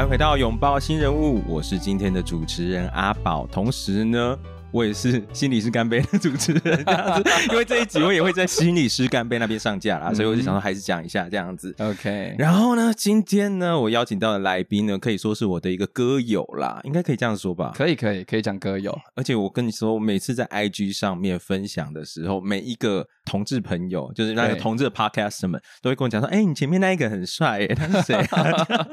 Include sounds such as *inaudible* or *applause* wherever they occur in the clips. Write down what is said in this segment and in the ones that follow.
欢迎回到拥抱新人物，我是今天的主持人阿宝，同时呢。我也是心理师干杯的主持人这样子，因为这一集我也会在心理师干杯那边上架啦，所以我就想说还是讲一下这样子。OK，然后呢，今天呢，我邀请到的来宾呢，可以说是我的一个歌友啦，应该可以这样说吧？可以，可以，可以讲歌友。而且我跟你说，我每次在 IG 上面分享的时候，每一个同志朋友，就是那个同志的 Podcast 们，都会跟我讲说：“哎、欸，你前面那一个很帅，哎，他是谁、啊？*laughs* ”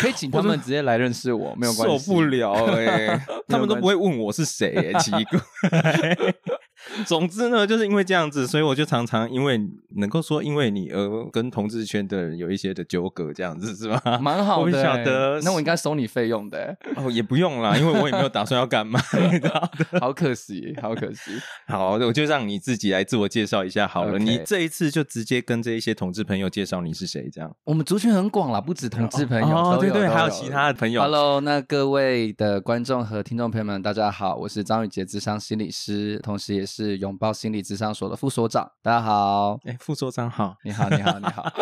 可以请他们直接来认识我，没有关系。受不了哎、欸，*laughs* 他们都不会问我是谁、欸，奇怪。*laughs* 总之呢，就是因为这样子，所以我就常常因为能够说因为你而跟同志圈的人有一些的纠葛，这样子是吧？蛮好的。我晓得，那我应该收你费用的哦，也不用啦，因为我也没有打算要干嘛，*laughs* 你知道的。好可惜，好可惜。好，我就让你自己来自我介绍一下好了。Okay. 你这一次就直接跟这一些同志朋友介绍你是谁，这样。我们族群很广啦，不止同志朋友，哦，对对，还有其他的朋友。Hello，那各位的观众和听众朋友们，大家好，我是张宇杰智商心理师，同时也是拥抱心理智商所的副所长，大家好。哎，副所长好，你好，你好，你好。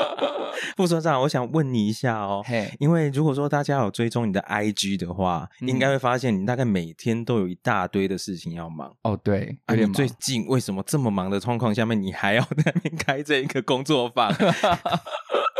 副所长，我想问你一下哦，嘿，因为如果说大家有追踪你的 IG 的话，嗯、应该会发现你大概每天都有一大堆的事情要忙。哦，对，而且、啊、最近为什么这么忙的状况下面，你还要在那边开这一个工作坊？*laughs*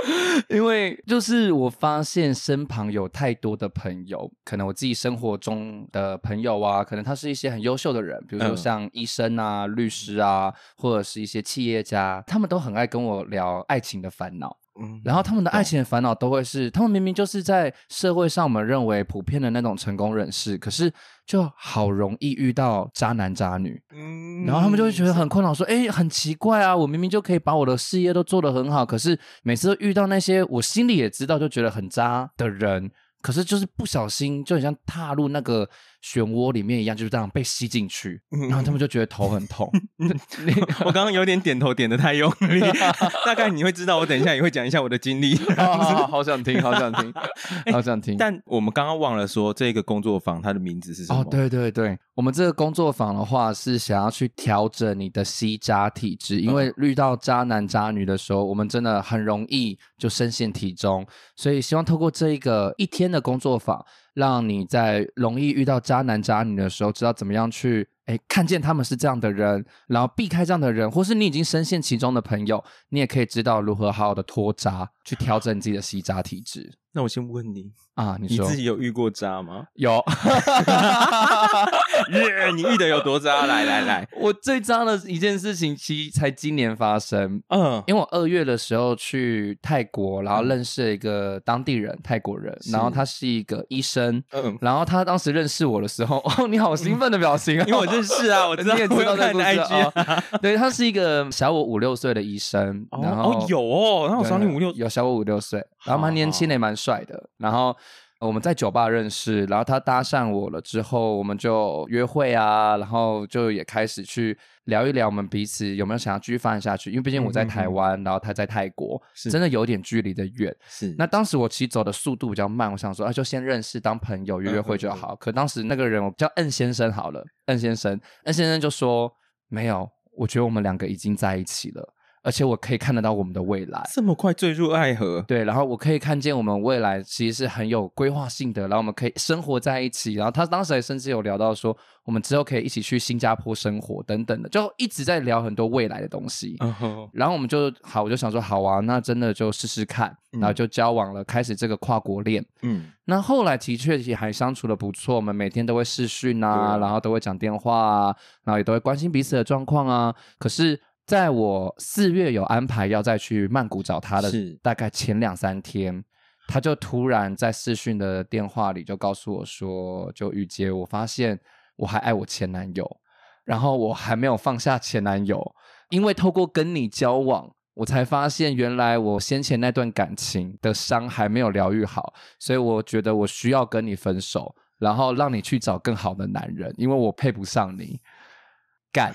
*laughs* 因为就是我发现身旁有太多的朋友，可能我自己生活中的朋友啊，可能他是一些很优秀的人，比如说像医生啊、嗯、律师啊，或者是一些企业家，他们都很爱跟我聊爱情的烦恼。嗯，然后他们的爱情的烦恼都会是，他们明明就是在社会上我们认为普遍的那种成功人士，可是就好容易遇到渣男渣女。嗯，然后他们就会觉得很困扰，说：“哎，很奇怪啊，我明明就可以把我的事业都做得很好，可是每次都遇到那些我心里也知道就觉得很渣的人。”可是就是不小心，就很像踏入那个漩涡里面一样，就是这样被吸进去，然后他们就觉得头很痛。*laughs* 我刚刚有点点头点得太用力，*laughs* 大概你会知道，我等一下也会讲一下我的经历。好，好想听，好想听，*laughs* 好想听。但我们刚刚忘了说，这个工作坊它的名字是什么？哦，对对对，我们这个工作坊的话是想要去调整你的吸渣体质，因为遇到渣男渣女的时候，我们真的很容易就深陷其中，所以希望透过这一个一天的工作坊，让你在容易遇到渣男渣女的时候，知道怎么样去诶看见他们是这样的人，然后避开这样的人，或是你已经深陷其中的朋友，你也可以知道如何好好的脱渣，去调整自己的吸渣体质。那我先问你啊，你说你自己有遇过渣吗？*laughs* 有，*laughs* 耶！你遇的有多渣？来来来，我最渣的一件事情，其实才今年发生。嗯，因为我二月的时候去泰国，然后认识了一个当地人，泰国人，然后他是一个医生。嗯，然后他当时认识我的时候，哦，你好兴奋的表情啊！因为我认识啊，我 *laughs* 知道你也知道在 IG。对，他是一个小我五六岁的医生。然后有哦，然后小你五六，有小我五六岁，然后蛮年轻的，也蛮。帅的，然后我们在酒吧认识，然后他搭讪我了之后，我们就约会啊，然后就也开始去聊一聊我们彼此有没有想要继续发展下去，因为毕竟我在台湾，嗯、然后他在泰国，真的有点距离的远。是，那当时我其实走的速度比较慢，我想说啊，就先认识当朋友约约会就好。嗯、可当时那个人我叫恩先生好了，恩先生，恩先生就说没有，我觉得我们两个已经在一起了。而且我可以看得到我们的未来，这么快坠入爱河？对，然后我可以看见我们未来其实是很有规划性的，然后我们可以生活在一起。然后他当时也甚至有聊到说，我们之后可以一起去新加坡生活等等的，就一直在聊很多未来的东西。Uh huh. 然后我们就好，我就想说好啊，那真的就试试看，然后就交往了，开始这个跨国恋。嗯，那后来的确也还相处的不错，我们每天都会视讯啊，然后都会讲电话啊，然后也都会关心彼此的状况啊。可是。在我四月有安排要再去曼谷找他的大概前两三天，是他就突然在视讯的电话里就告诉我说：“就雨杰，我发现我还爱我前男友，然后我还没有放下前男友，因为透过跟你交往，我才发现原来我先前那段感情的伤还没有疗愈好，所以我觉得我需要跟你分手，然后让你去找更好的男人，因为我配不上你。”干，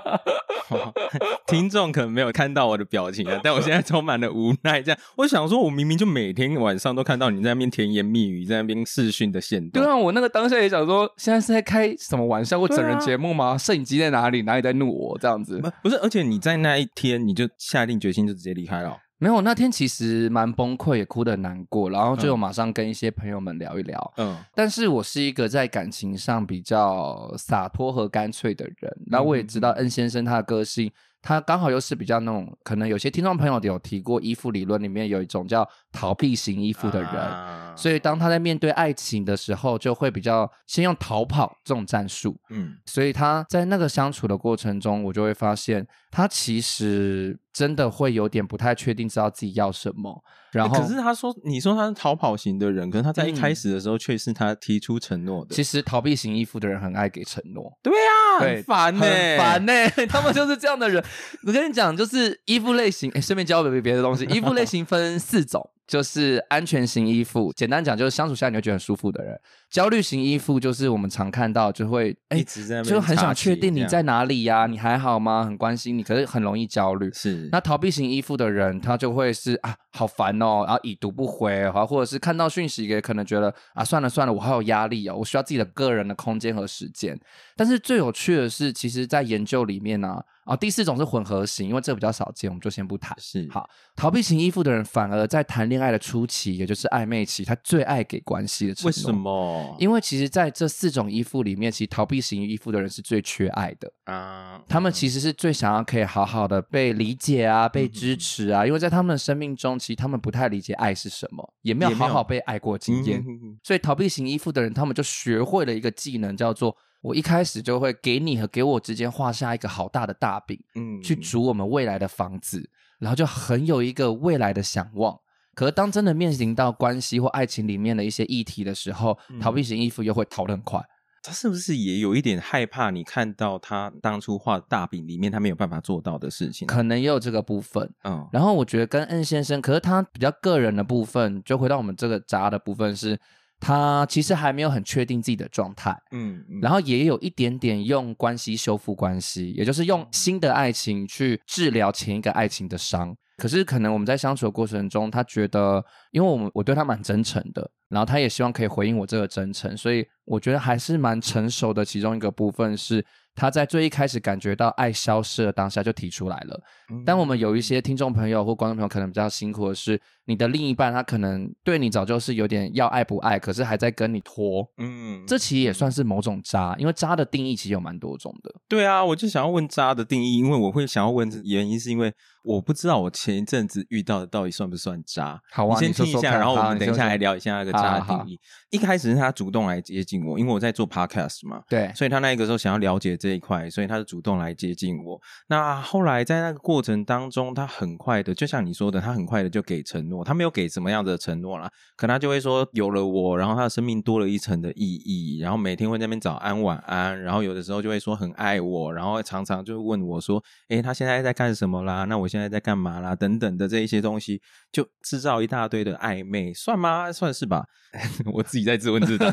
*laughs* 听众可能没有看到我的表情啊，但我现在充满了无奈。这样，我想说，我明明就每天晚上都看到你在那边甜言蜜语，在那边视讯的线段。对啊，我那个当下也想说，现在是在开什么玩笑或整人节目吗？摄、啊、影机在哪里？哪里在怒我？这样子？不是，而且你在那一天你就下定决心就直接离开了。没有，那天其实蛮崩溃，也哭得很难过，然后就马上跟一些朋友们聊一聊。嗯，但是我是一个在感情上比较洒脱和干脆的人，然后我也知道恩先生他的个性。他刚好又是比较那种，可能有些听众朋友有提过依附理论里面有一种叫逃避型依附的人，啊、所以当他在面对爱情的时候，就会比较先用逃跑这种战术。嗯，所以他在那个相处的过程中，我就会发现他其实真的会有点不太确定，知道自己要什么。然后，可是他说，你说他是逃跑型的人，可是他在一开始的时候却是他提出承诺的。其实逃避型依附的人很爱给承诺。对啊，很烦呢、欸，烦呢、欸，他们就是这样的人。我跟你讲，就是依附类型，哎，顺便教别别的东西。依附类型分四种。就是安全型依附，简单讲就是相处下来你会觉得很舒服的人。焦虑型依附就是我们常看到就会哎，一直在就很想确定你在哪里呀、啊，你还好吗？很关心你，可是很容易焦虑。是那逃避型依附的人，他就会是啊，好烦哦，然后已读不回，或或者是看到讯息也可能觉得啊，算了算了，我好有压力哦，我需要自己的个人的空间和时间。但是最有趣的是，其实在研究里面呢、啊。啊，第四种是混合型，因为这比较少见，我们就先不谈。是好，逃避型依附的人，反而在谈恋爱的初期，也就是暧昧期，他最爱给关系的承诺。为什么？因为其实在这四种依附里面，其实逃避型依附的人是最缺爱的啊。他们其实是最想要可以好好的被理解啊，被支持啊。嗯、因为在他们的生命中，其实他们不太理解爱是什么，也没有好好被爱过经验。所以逃避型依附的人，他们就学会了一个技能，叫做。我一开始就会给你和给我之间画下一个好大的大饼，嗯，去煮我们未来的房子，然后就很有一个未来的想望。可是当真的面临到关系或爱情里面的一些议题的时候，嗯、逃避型依附又会逃得很快。他是不是也有一点害怕你看到他当初画大饼里面他没有办法做到的事情？可能也有这个部分。嗯，然后我觉得跟恩先生，可是他比较个人的部分，就回到我们这个渣的部分是。他其实还没有很确定自己的状态，嗯，嗯，然后也有一点点用关系修复关系，也就是用新的爱情去治疗前一个爱情的伤。可是可能我们在相处的过程中，他觉得，因为我们我对他蛮真诚的，然后他也希望可以回应我这个真诚，所以我觉得还是蛮成熟的。其中一个部分是。他在最一开始感觉到爱消失的当下就提出来了。但我们有一些听众朋友或观众朋友可能比较辛苦的是，你的另一半他可能对你早就是有点要爱不爱，可是还在跟你拖。嗯，这其实也算是某种渣，因为渣的定义其实有蛮多种的。对啊，我就想要问渣的定义，因为我会想要问原因是因为我不知道我前一阵子遇到的到底算不算渣。好啊，你先听一下，说说然后我们等一下来聊一下那个渣的定义。一开始是他主动来接近我，因为我在做 podcast 嘛，对，所以他那个时候想要了解这一块，所以他是主动来接近我。那后来在那个过程当中，他很快的，就像你说的，他很快的就给承诺。他没有给什么样的承诺啦，可能他就会说有了我，然后他的生命多了一层的意义，然后每天会在那边早安晚安，然后有的时候就会说很爱我，然后常常就问我说，诶，他现在在干什么啦？那我现在在干嘛啦？等等的这一些东西，就制造一大堆的暧昧，算吗？算是吧，*laughs* 我自己。在自问自答，*laughs*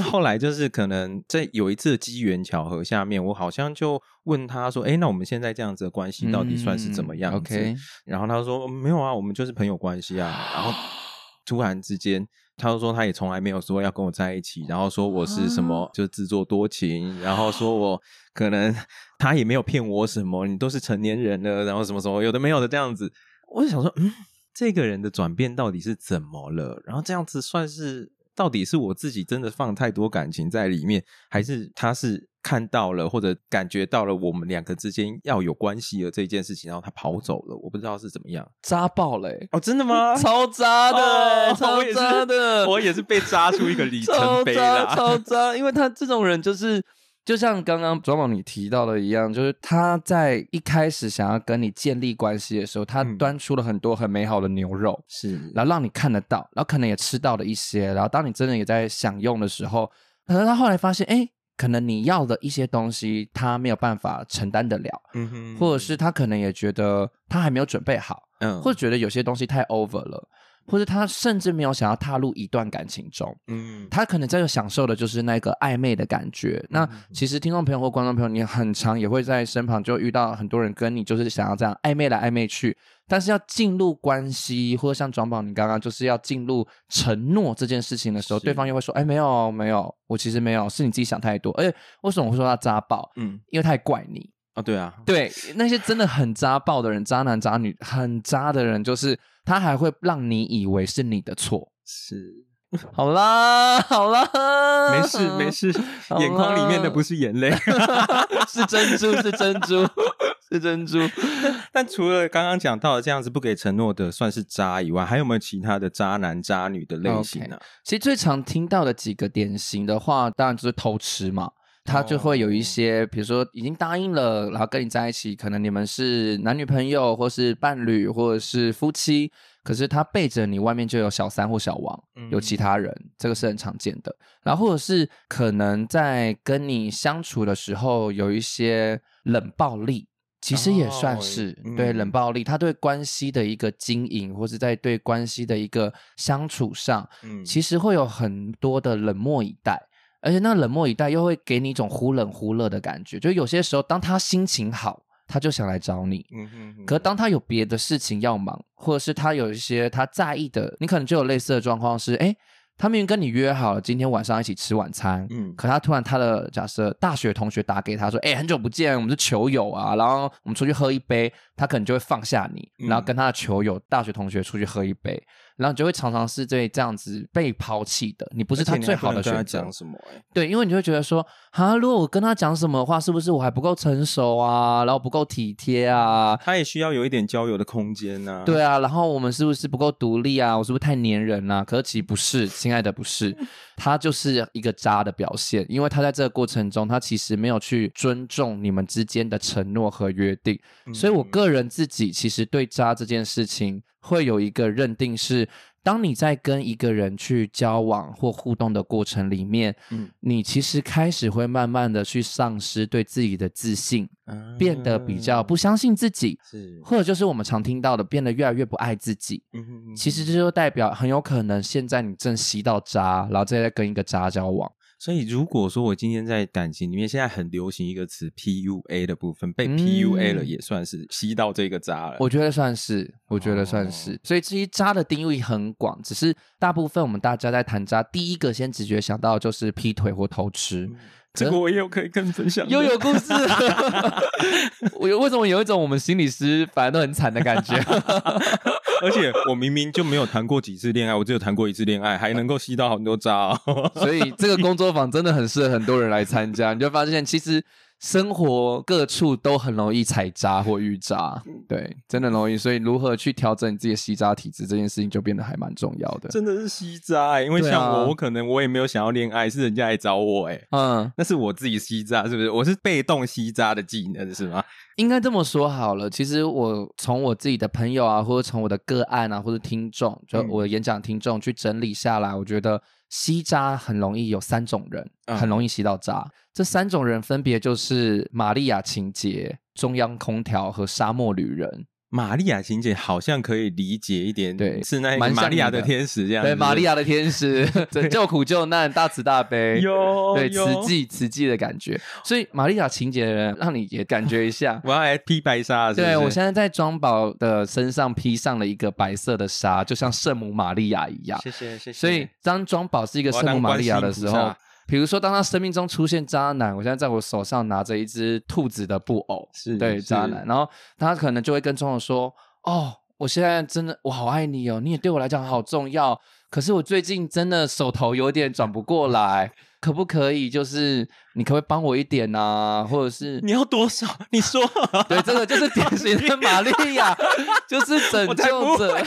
后来就是可能在有一次机缘巧合下面，我好像就问他说：“哎，那我们现在这样子的关系到底算是怎么样子？” Okay. 然后他说：“没有啊，我们就是朋友关系啊。”然后 *gasps* 突然之间，他就说他也从来没有说要跟我在一起，然后说我是什么就自作多情，然后说我可能他也没有骗我什么，你都是成年人了，然后什么什么有的没有的这样子，我就想说，嗯。这个人的转变到底是怎么了？然后这样子算是到底是我自己真的放太多感情在里面，还是他是看到了或者感觉到了我们两个之间要有关系的这件事情，然后他跑走了？我不知道是怎么样，渣爆了、欸、哦！真的吗？*laughs* 超渣的，哦、超渣的我，我也是被渣出一个里程碑了，超渣！因为他这种人就是。就像刚刚庄宝你提到的一样，就是他在一开始想要跟你建立关系的时候，他端出了很多很美好的牛肉，是，然后让你看得到，然后可能也吃到了一些，然后当你真的也在享用的时候，可能他后来发现，哎，可能你要的一些东西他没有办法承担得了，嗯哼，或者是他可能也觉得他还没有准备好，嗯，或者觉得有些东西太 over 了。或者他甚至没有想要踏入一段感情中，嗯，他可能在享受的就是那个暧昧的感觉。那其实听众朋友或观众朋友，你很常也会在身旁就遇到很多人跟你就是想要这样暧昧来暧昧去，但是要进入关系，或者像庄宝你刚刚就是要进入承诺这件事情的时候，对方又会说：“哎，没有没有，我其实没有，是你自己想太多。”而且为什么我会说他渣爆？嗯，因为他还怪你。哦，对啊，对，那些真的很渣爆的人，渣男渣女，很渣的人，就是他还会让你以为是你的错。是，*laughs* 好啦，好啦，没事没事，*laughs* 眼眶里面的不是眼泪，*laughs* 是珍珠，是珍珠，是珍珠。但除了刚刚讲到的这样子不给承诺的算是渣以外，还有没有其他的渣男渣女的类型呢？Okay. 其实最常听到的几个典型的话，当然就是偷吃嘛。他就会有一些，比如说已经答应了，然后跟你在一起，可能你们是男女朋友，或是伴侣，或者是夫妻，可是他背着你，外面就有小三或小王，有其他人，这个是很常见的。然后或者是可能在跟你相处的时候有一些冷暴力，其实也算是对冷暴力，他对关系的一个经营，或是在对关系的一个相处上，其实会有很多的冷漠以待。而且那冷漠以待又会给你一种忽冷忽热的感觉，就有些时候当他心情好，他就想来找你，嗯哼哼，可是当他有别的事情要忙，或者是他有一些他在意的，你可能就有类似的状况是，哎。他明明跟你约好了今天晚上一起吃晚餐，嗯，可他突然他的假设大学同学打给他说，哎、欸，很久不见，我们是球友啊，然后我们出去喝一杯，他可能就会放下你，然后跟他的球友大学同学出去喝一杯，然后你就会常常是对这样子被抛弃的，你不是他最好的选择。什么？对，因为你就会觉得说，啊，如果我跟他讲什么的话，是不是我还不够成熟啊，然后不够体贴啊？他也需要有一点交友的空间啊。对啊，然后我们是不是不够独立啊？我是不是太粘人啊？可是其实不是。亲爱的，不是，他就是一个渣的表现，因为他在这个过程中，他其实没有去尊重你们之间的承诺和约定，所以我个人自己其实对渣这件事情会有一个认定是。当你在跟一个人去交往或互动的过程里面，嗯，你其实开始会慢慢的去丧失对自己的自信，嗯，变得比较不相信自己，是，或者就是我们常听到的，变得越来越不爱自己。嗯哼哼，其实这就代表很有可能现在你正吸到渣，然后再在跟一个渣交往。所以，如果说我今天在感情里面，现在很流行一个词 “PUA” 的部分，被 PUA 了，也算是吸到这个渣了。我觉得算是，我觉得算是。哦、所以，至于渣的定义很广，只是大部分我们大家在谈渣，第一个先直觉想到就是劈腿或偷吃。嗯这个我也有可以跟你分享，又有故事。*laughs* *laughs* 我有为什么有一种我们心理师反而都很惨的感觉？*laughs* 而且我明明就没有谈过几次恋爱，我只有谈过一次恋爱，还能够吸到很多渣。所以这个工作坊真的很适合很多人来参加。你就发现其实。生活各处都很容易踩渣或遇渣，对，真的容易。所以如何去调整你自己的吸渣体质，这件事情就变得还蛮重要的。真的是吸渣欸，因为像我，啊、我可能我也没有想要恋爱，是人家来找我欸，嗯，那是我自己吸渣，是不是？我是被动吸渣的技能，是吗？应该这么说好了。其实我从我自己的朋友啊，或者从我的个案啊，或者听众，就我的演讲听众去整理下来，我觉得。吸渣很容易有三种人，很容易吸到渣。嗯、这三种人分别就是玛利亚情节、中央空调和沙漠旅人。玛利亚情节好像可以理解一点，对，是那玛利亚的天使这样。对，玛利亚的天使 *laughs* 拯救苦救难，大慈大悲，有对慈济慈济的感觉。所以玛利亚情节的人，让你也感觉一下。*laughs* 我要来披白纱，对，我现在在庄宝的身上披上了一个白色的纱，就像圣母玛利亚一样。谢谢谢谢。所以当庄宝是一个圣母玛利亚的时候。比如说，当他生命中出现渣男，我现在在我手上拿着一只兔子的布偶，是对渣男，然后他可能就会跟庄友说：“哦，我现在真的我好爱你哦，你也对我来讲好重要，可是我最近真的手头有点转不过来。”可不可以？就是你可不可以帮我一点啊？或者是你要多少？*laughs* 你说，对，这个就是典型的玛利亚，就是拯救者。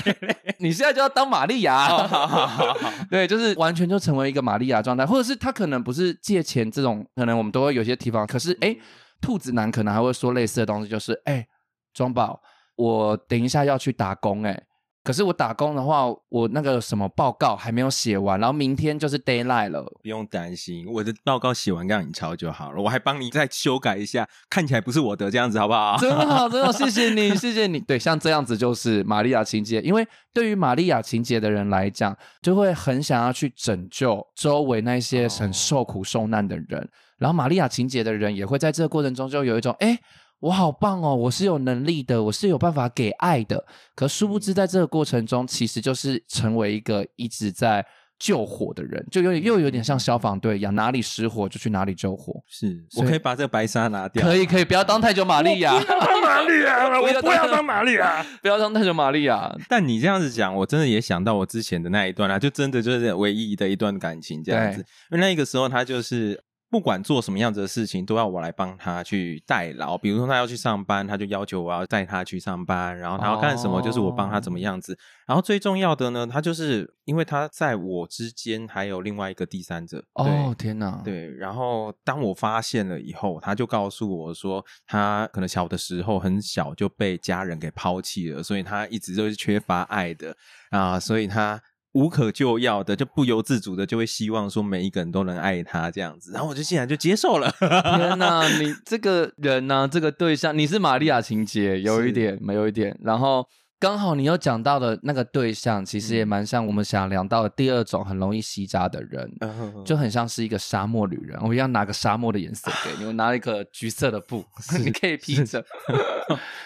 你现在就要当玛利亚，好好好好，对，就是完全就成为一个玛利亚状态，或者是他可能不是借钱这种，可能我们都会有些提防。可是，哎，兔子男可能还会说类似的东西，就是，哎，庄宝，我等一下要去打工，哎。可是我打工的话，我那个什么报告还没有写完，然后明天就是 d a y l i g h t 了。不用担心，我的报告写完让你抄就好了，我还帮你再修改一下，看起来不是我的这样子，好不好？真好，真好，谢谢你，谢谢你。对，像这样子就是玛利亚情节，因为对于玛利亚情节的人来讲，就会很想要去拯救周围那些很受苦受难的人，哦、然后玛利亚情节的人也会在这个过程中就有一种哎。诶我好棒哦！我是有能力的，我是有办法给爱的。可殊不知，在这个过程中，其实就是成为一个一直在救火的人，就有点又有点像消防队一样，哪里失火就去哪里救火。是我可以把这个白纱拿掉，可以可以，不要当太久玛丽亚，当玛丽亚，我不要当玛丽亚，*laughs* 不要当太久玛丽亚。*laughs* 但你这样子讲，我真的也想到我之前的那一段啊，就真的就是唯一的一段感情这样子，因为那个时候他就是。不管做什么样子的事情，都要我来帮他去代劳。比如说他要去上班，他就要求我要带他去上班。然后他要干什么，就是我帮他怎么样子。Oh. 然后最重要的呢，他就是因为他在我之间还有另外一个第三者。哦、oh, 天哪！对，然后当我发现了以后，他就告诉我说，他可能小的时候很小就被家人给抛弃了，所以他一直都是缺乏爱的啊，所以他。无可救药的，就不由自主的就会希望说每一个人都能爱他这样子，然后我就竟然就接受了。*laughs* 天哪，你这个人呢、啊，这个对象，你是玛利亚情节，有一点，没有一点，然后。刚好你有讲到的那个对象，其实也蛮像我们想聊到的第二种很容易吸渣的人，嗯、就很像是一一个沙漠旅人。我一样拿个沙漠的颜色给你，我拿了一个橘色的布，*laughs* *laughs* 你可以披着。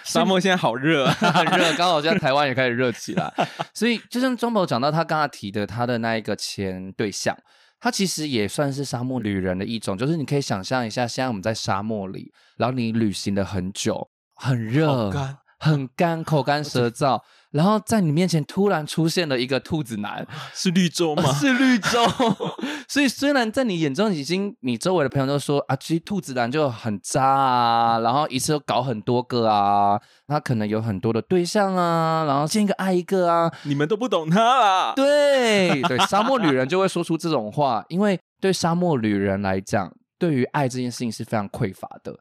沙漠现在好热、啊，*laughs* 很热，刚好现在台湾也开始热起来。所以就像中宝讲到他刚刚提的他的那一个前对象，他其实也算是沙漠旅人的一种，就是你可以想象一下，现在我们在沙漠里，然后你旅行了很久，很热。很干，口干舌燥，然后在你面前突然出现了一个兔子男，是绿洲吗？是绿洲。*laughs* 所以虽然在你眼中已经，你周围的朋友都说啊，其实兔子男就很渣啊，然后一次都搞很多个啊，他可能有很多的对象啊，然后见一个爱一个啊，你们都不懂他啦。对对，沙漠女人就会说出这种话，因为对沙漠女人来讲，对于爱这件事情是非常匮乏的。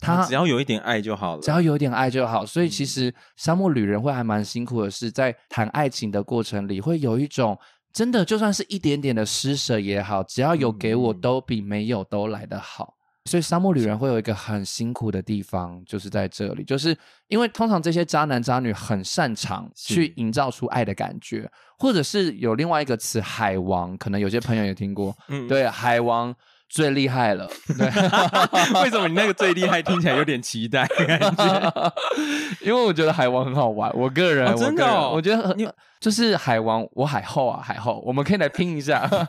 他只要有一点爱就好了，只要有一点爱就好。所以其实沙漠旅人会还蛮辛苦的，是在谈爱情的过程里，会有一种真的就算是一点点的施舍也好，只要有给我，都比没有都来得好。所以沙漠旅人会有一个很辛苦的地方，就是在这里，就是因为通常这些渣男渣女很擅长去营造出爱的感觉，或者是有另外一个词“海王”，可能有些朋友也听过，嗯，对，海王。最厉害了，对，*laughs* 为什么你那个最厉害听起来有点期待感觉？*laughs* 因为我觉得海王很好玩，我个人，哦、真的、哦，我觉得很，就是海王，我海后啊，海后，我们可以来拼一下。*laughs*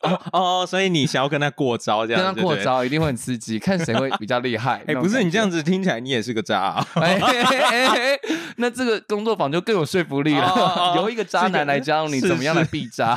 哦哦，所以你想要跟他过招，这样跟他过招一定会很刺激，看谁会比较厉害。哎，不是你这样子听起来，你也是个渣、啊。那这个工作坊就更有说服力了，哦、由一个渣男来教你怎么样来避渣。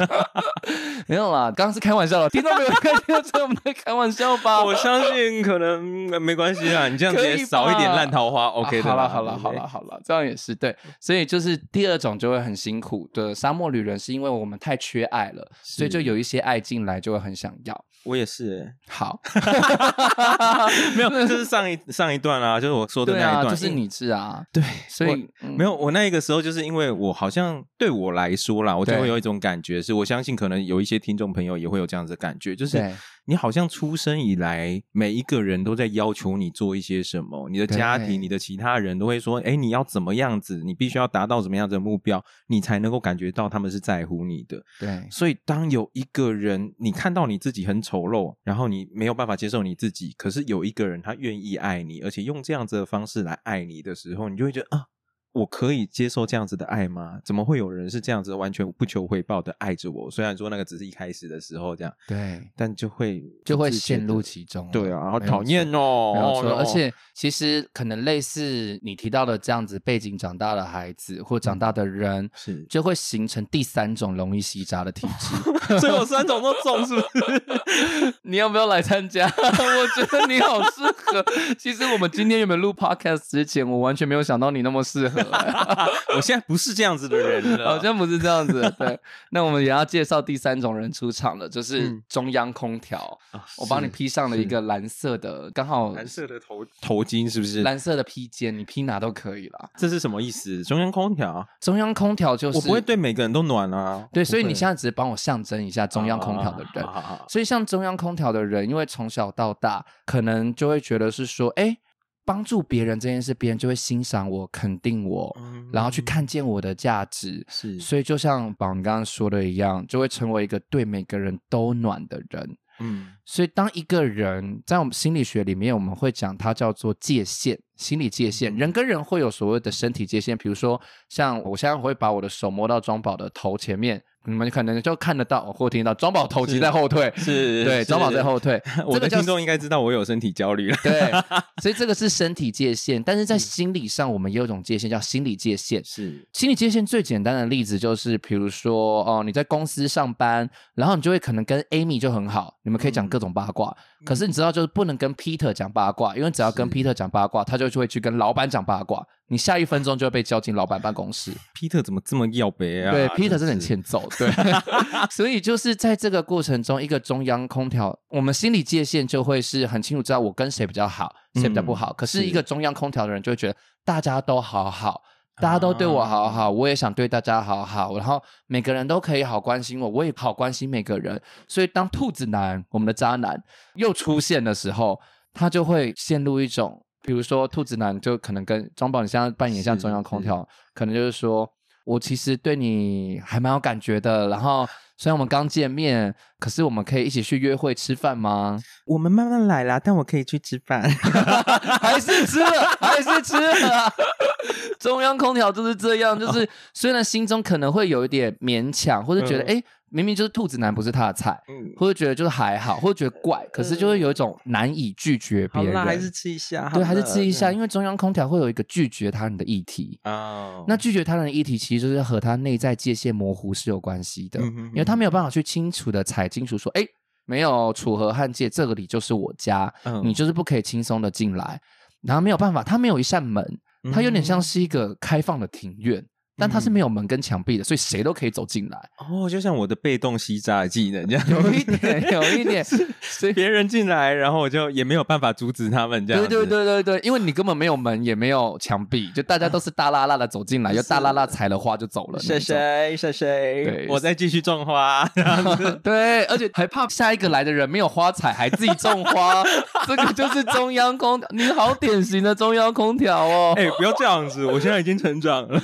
没有啦，刚刚是开玩笑的，听到没有？听到这我们在开玩笑吧？*laughs* 我相信可能没关系啊，你这样子也少一点烂桃花，OK 的。好了好了好了好了，这样也是对。所以就是第二种就会很辛苦的沙漠旅人，是因为我们太缺爱了，所以就有一些爱进来就会很想要。我也是、欸，好，*laughs* 没有，*laughs* 这是上一上一段啊，就是我说的那一段，啊、就是你是啊，对，所以、嗯、没有，我那个时候就是因为我好像对我来说啦，我就会有一种感觉，是我相信可能有一些听众朋友也会有这样子的感觉，就是。你好像出生以来，每一个人都在要求你做一些什么，你的家庭、你的其他人都会说：“哎，你要怎么样子？你必须要达到怎么样子的目标，你才能够感觉到他们是在乎你的。”对，所以当有一个人，你看到你自己很丑陋，然后你没有办法接受你自己，可是有一个人他愿意爱你，而且用这样子的方式来爱你的时候，你就会觉得啊。我可以接受这样子的爱吗？怎么会有人是这样子完全不求回报的爱着我？虽然说那个只是一开始的时候这样，对，但就会就会陷入其中。对啊，好讨厌哦，没有错。而且其实可能类似你提到的这样子背景长大的孩子或长大的人，是就会形成第三种容易吸渣的体质。*laughs* 所以我三种都中，是不是？*laughs* 你要不要来参加？*laughs* 我觉得你好适合。其实我们今天有没有录 podcast 之前，我完全没有想到你那么适合。*laughs* 我现在不是这样子的人了，好像不是这样子。*laughs* 对，那我们也要介绍第三种人出场了，就是中央空调。嗯、我帮你披上了一个蓝色的，刚好蓝色的头头巾，是不是？蓝色的披肩，你披哪都可以啦。这是什么意思？中央空调，中央空调就是我不会对每个人都暖啊。对，所以你现在只是帮我象征一下中央空调的人。所以像中央空调的人，因为从小到大，可能就会觉得是说，哎。帮助别人这件事，别人就会欣赏我、肯定我，嗯、然后去看见我的价值。是，所以就像宝你刚刚说的一样，就会成为一个对每个人都暖的人。嗯，所以当一个人在我们心理学里面，我们会讲它叫做界限心理界限。人跟人会有所谓的身体界限，比如说像我现在会把我的手摸到庄宝的头前面。你们可能就看得到或听到庄宝头其实在后退，是，对，庄宝在后退。*laughs* 我的听众应该知道我有身体焦虑了，对，*laughs* 所以这个是身体界限，但是在心理上，我们也有一种界限叫心理界限。是，心理界限最简单的例子就是，比如说哦，你在公司上班，然后你就会可能跟 Amy 就很好，你们可以讲各种八卦。嗯、可是你知道，就是不能跟 Peter 讲八卦，因为只要跟 Peter 讲八卦，他就会去跟老板讲八卦。你下一分钟就会被叫进老板办公室。*laughs* Peter 怎么这么要杯啊？对，Peter 真的很欠揍。对，*laughs* 所以就是在这个过程中，一个中央空调，我们心理界限就会是很清楚，知道我跟谁比较好，谁比较不好。嗯、可是一个中央空调的人就会觉得大家都好好，大家都对我好好，我也想对大家好好，然后每个人都可以好关心我，我也好关心每个人。所以当兔子男，我们的渣男又出现的时候，他就会陷入一种。比如说，兔子男就可能跟庄宝，你现在扮演像中央空调，可能就是说我其实对你还蛮有感觉的。然后虽然我们刚见面，可是我们可以一起去约会吃饭吗？我们慢慢来啦，但我可以去吃饭，*laughs* 还是吃了，还是吃了。*laughs* 中央空调就是这样，就是虽然心中可能会有一点勉强，或者觉得哎。嗯明明就是兔子男不是他的菜，嗯，或者觉得就是还好，或者觉得怪，可是就会有一种难以拒绝别人。还是吃一下，对，还是吃一下，因为中央空调会有一个拒绝他人的议题哦。那拒绝他人的议题，其实就是和他内在界限模糊是有关系的，因为他没有办法去清楚的踩清楚说，哎，没有楚河汉界，这个里就是我家，你就是不可以轻松的进来，然后没有办法，他没有一扇门，他有点像是一个开放的庭院。但它是没有门跟墙壁的，所以谁都可以走进来。哦，就像我的被动吸渣的技能这样，有一点，*laughs* 有一点，所以别人进来，然后我就也没有办法阻止他们这样。对对对对对，因为你根本没有门，也没有墙壁，就大家都是大拉拉的走进来，*laughs* 又大拉拉踩了花就走了。谁谁谁谁，对，我再继续种花。*laughs* 对，而且还怕下一个来的人没有花采，还自己种花，这个就是中央空调。你好典型的中央空调哦。哎，不要这样子，我现在已经成长了。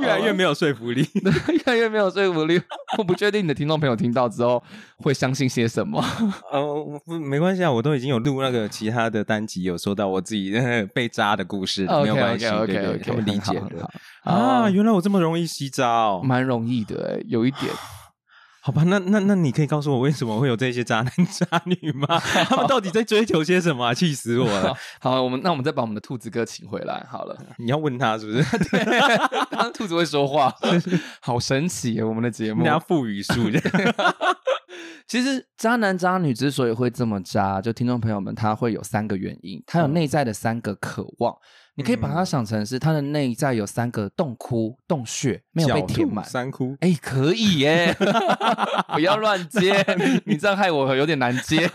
越来越没有说服力，*laughs* 越来越没有说服力。我不确定你的听众朋友听到之后会相信些什么。哦，*laughs* 不，没关系啊，我都已经有录那个其他的单集，有说到我自己 *laughs* 被渣的故事，没有关系，OK OK，他们理解的。啊，原来我这么容易吸渣哦，蛮容易的，有一点。好吧，那那那你可以告诉我为什么会有这些渣男 *laughs* 渣女吗？*laughs* 他们到底在追求些什么啊？气死我了！*laughs* 好，我们那我们再把我们的兔子哥请回来好了。你要问他是不是？对，兔子会说话，好神奇啊！我们的节目，人家腹语术。其实渣男渣女之所以会这么渣，就听众朋友们，他会有三个原因，他有内在的三个渴望。你可以把它想成是它的内在有三个洞窟、洞穴没有被填满。三窟，哎，可以耶！*laughs* 不要乱接，你这样害我有点难接。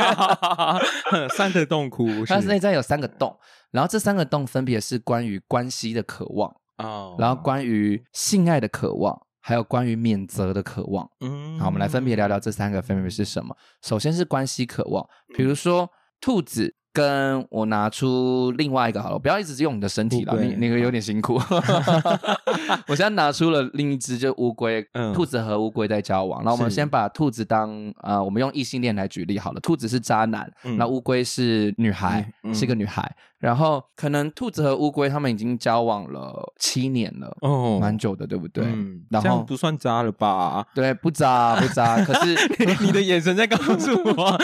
*laughs* 三个洞窟，它内在有三个洞，然后这三个洞分别是关于关系的渴望哦，然后关于性爱的渴望，还有关于免责的渴望。嗯，好，我们来分别聊聊这三个分别是什么。首先是关系渴望，比如说兔子。跟我拿出另外一个好了，不要一直用你的身体了，你那个有点辛苦。*laughs* *laughs* 我现在拿出了另一只，就乌龟，嗯、兔子和乌龟在交往。那我们先把兔子当呃，我们用异性恋来举例好了。兔子是渣男，那乌龟是女孩，嗯、是一个女孩。然后可能兔子和乌龟他们已经交往了七年了，哦，蛮久的，对不对？嗯，然后不算渣了吧？对，不渣不渣。可是 *laughs* 你的眼神在告诉我，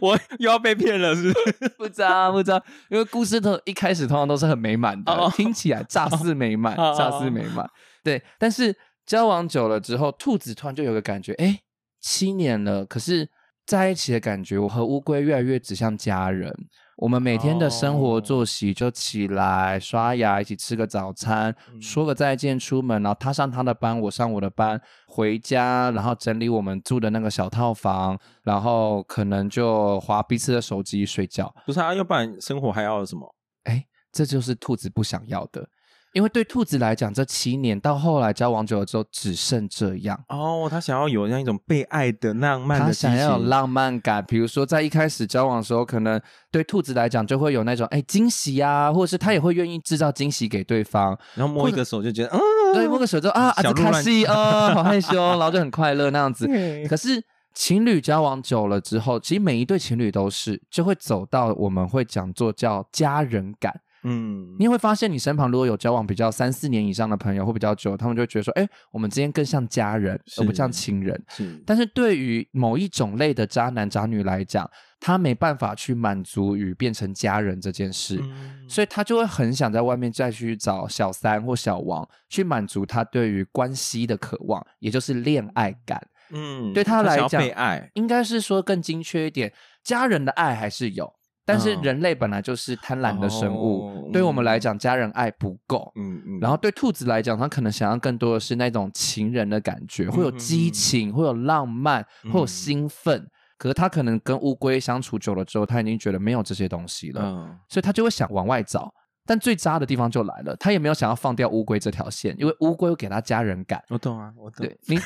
我又要被骗了，是不是？不渣不渣，因为故事都一开始通常都是很美满的，哦、听起来乍似美满，*laughs* 哦、乍似美满。对，但是交往久了之后，兔子突然就有个感觉，哎，七年了，可是在一起的感觉，我和乌龟越来越只像家人。我们每天的生活作息就起来刷牙，一起吃个早餐，说个再见，出门，然后他上他的班，我上我的班，回家，然后整理我们住的那个小套房，然后可能就划彼此的手机睡觉。不是啊，要不然生活还要什么？哎，这就是兔子不想要的。因为对兔子来讲，这七年到后来交往久了之后，只剩这样哦。他想要有那一种被爱的浪漫的，他想要有浪漫感。比如说，在一开始交往的时候，可能对兔子来讲就会有那种哎惊喜啊，或者是他也会愿意制造惊喜给对方。然后摸一个手就觉得，嗯，对，摸个手就啊，*laughs* 小卡西啊，好害羞，然后就很快乐那样子。可是情侣交往久了之后，其实每一对情侣都是就会走到我们会讲做叫家人感。嗯，你会发现，你身旁如果有交往比较三四年以上的朋友，或比较久，他们就会觉得说，哎，我们之间更像家人，而不像亲人。是，但是对于某一种类的渣男渣女来讲，他没办法去满足于变成家人这件事，嗯、所以他就会很想在外面再去找小三或小王，去满足他对于关系的渴望，也就是恋爱感。嗯，对他来讲，被爱应该是说更精确一点，家人的爱还是有。但是人类本来就是贪婪的生物，哦、对我们来讲，家人爱不够。嗯嗯。然后对兔子来讲，它可能想要更多的是那种情人的感觉，会有激情，嗯、会有浪漫，嗯、会有兴奋。可是他可能跟乌龟相处久了之后，他已经觉得没有这些东西了，嗯、所以他就会想往外找。但最渣的地方就来了，他也没有想要放掉乌龟这条线，因为乌龟会给他家人感。我懂啊，我懂。对，*laughs* 你，*laughs*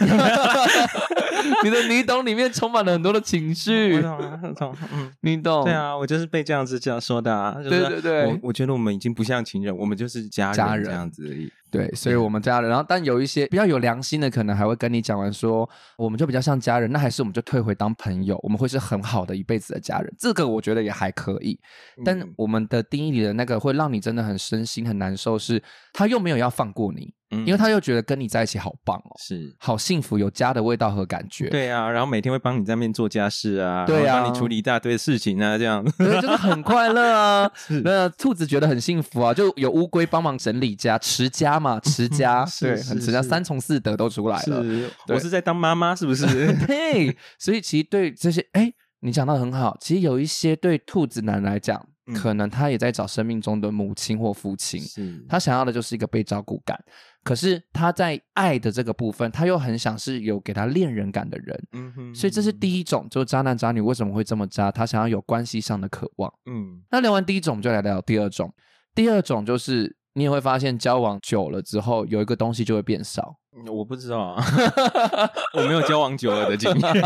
*laughs* 你的你懂里面充满了很多的情绪。我懂啊，我懂。嗯，你懂。对啊，我就是被这样子这样说的啊。就是、对对对，我我觉得我们已经不像情人，我们就是家人，家人这样子而已。对，所以我们家人，然后但有一些比较有良心的，可能还会跟你讲完说，我们就比较像家人，那还是我们就退回当朋友，我们会是很好的一辈子的家人，这个我觉得也还可以。但我们的定义里的那个会让你真的很身心很难受，是他又没有要放过你。因为他又觉得跟你在一起好棒哦，是好幸福，有家的味道和感觉。对啊，然后每天会帮你在那边做家事啊，对啊，帮你处理一大堆事情啊，这样，对，就是很快乐啊。*laughs* 是那兔子觉得很幸福啊，就有乌龟帮忙整理家，持家嘛，*laughs* 持家，对，很持家，三从四德都出来了。是，我是在当妈妈，是不是？*laughs* 对，所以其实对这些，哎，你讲到很好，其实有一些对兔子男来讲。可能他也在找生命中的母亲或父亲，是他想要的就是一个被照顾感。可是他在爱的这个部分，他又很想是有给他恋人感的人。嗯哼，所以这是第一种，就是渣男渣女为什么会这么渣？他想要有关系上的渴望。嗯，那聊完第一种，就来聊第二种。第二种就是你也会发现，交往久了之后，有一个东西就会变少。我不知道啊，*laughs* 我没有交往久了的经验，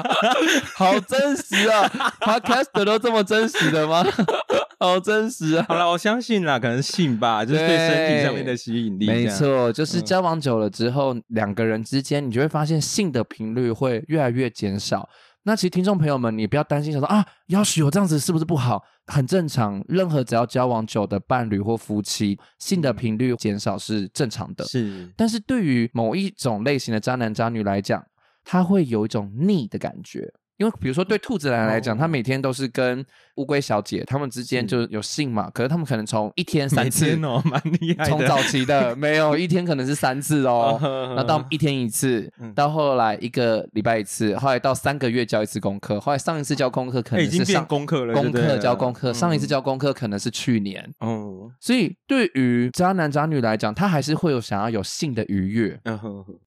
*laughs* 好真实啊！Podcast 都这么真实的吗？*laughs* 好真实啊！好了，我相信啦，可能性吧，就是对身体上面的吸引力。没错，就是交往久了之后，嗯、两个人之间，你就会发现性的频率会越来越减少。那其实听众朋友们，你不要担心，想说啊，要许我这样子是不是不好？很正常，任何只要交往久的伴侣或夫妻，性的频率减少是正常的。是，但是对于某一种类型的渣男渣女来讲，他会有一种腻的感觉。因为比如说，对兔子男来讲，他每天都是跟乌龟小姐他们之间就有性嘛，可是他们可能从一天三次哦，蛮厉害的。从早期的没有一天可能是三次哦，那到一天一次，到后来一个礼拜一次，后来到三个月交一次功课，后来上一次交功课可能是上功课了，功课交功课，上一次交功课可能是去年哦。所以对于渣男渣女来讲，他还是会有想要有性的愉悦，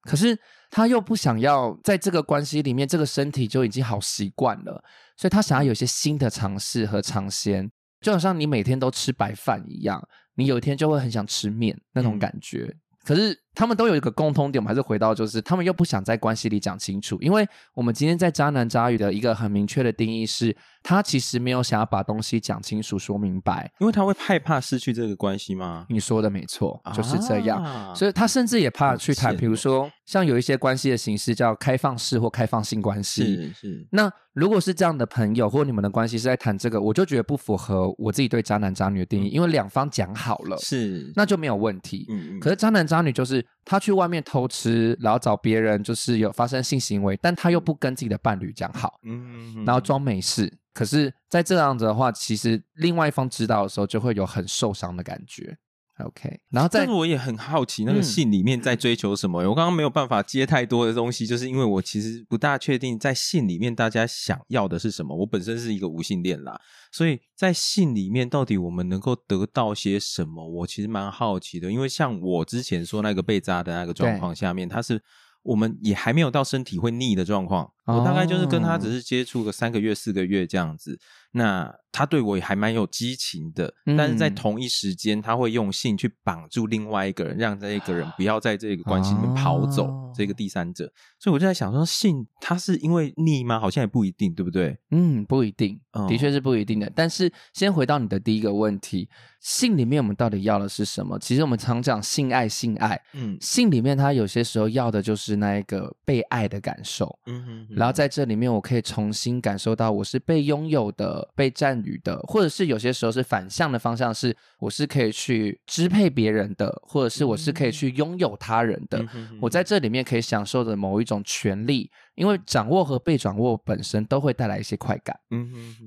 可是。他又不想要在这个关系里面，这个身体就已经好习惯了，所以他想要有些新的尝试和尝鲜，就好像你每天都吃白饭一样，你有一天就会很想吃面那种感觉。嗯、可是他们都有一个共通点，我们还是回到就是他们又不想在关系里讲清楚，因为我们今天在渣男渣女的一个很明确的定义是。他其实没有想要把东西讲清楚、说明白，因为他会害怕失去这个关系吗？你说的没错，就是这样。啊、所以他甚至也怕去谈，比如说像有一些关系的形式叫开放式或开放性关系。是是。那如果是这样的朋友，或你们的关系是在谈这个，我就觉得不符合我自己对渣男渣女的定义，嗯、因为两方讲好了，是那就没有问题。嗯嗯。可是渣男渣女就是他去外面偷吃，然后找别人就是有发生性行为，但他又不跟自己的伴侣讲好，嗯，然后装没事。可是，在这样子的话，其实另外一方知道的时候，就会有很受伤的感觉。OK，然后在，但是我也很好奇，那个信里面在追求什么？嗯、我刚刚没有办法接太多的东西，就是因为我其实不大确定在信里面大家想要的是什么。我本身是一个无性恋啦，所以在信里面到底我们能够得到些什么？我其实蛮好奇的。因为像我之前说那个被扎的那个状况下面，他是。我们也还没有到身体会腻的状况，我大概就是跟他只是接触个三个月、四个月这样子。那他对我也还蛮有激情的，嗯、但是在同一时间，他会用性去绑住另外一个人，让这一个人不要在这个关系里面跑走。哦、这个第三者，所以我就在想说，性他是因为腻吗？好像也不一定，对不对？嗯，不一定，的确是不一定的。但是先回到你的第一个问题，性里面我们到底要的是什么？其实我们常讲性爱，性爱，嗯，性里面他有些时候要的就是那一个被爱的感受，嗯哼哼，然后在这里面，我可以重新感受到我是被拥有的、被占有的，或者是有些时候是反向的方向，是我是可以去支配别人的，或者是我是可以去拥有他人的。我在这里面可以享受的某一种权利，因为掌握和被掌握本身都会带来一些快感，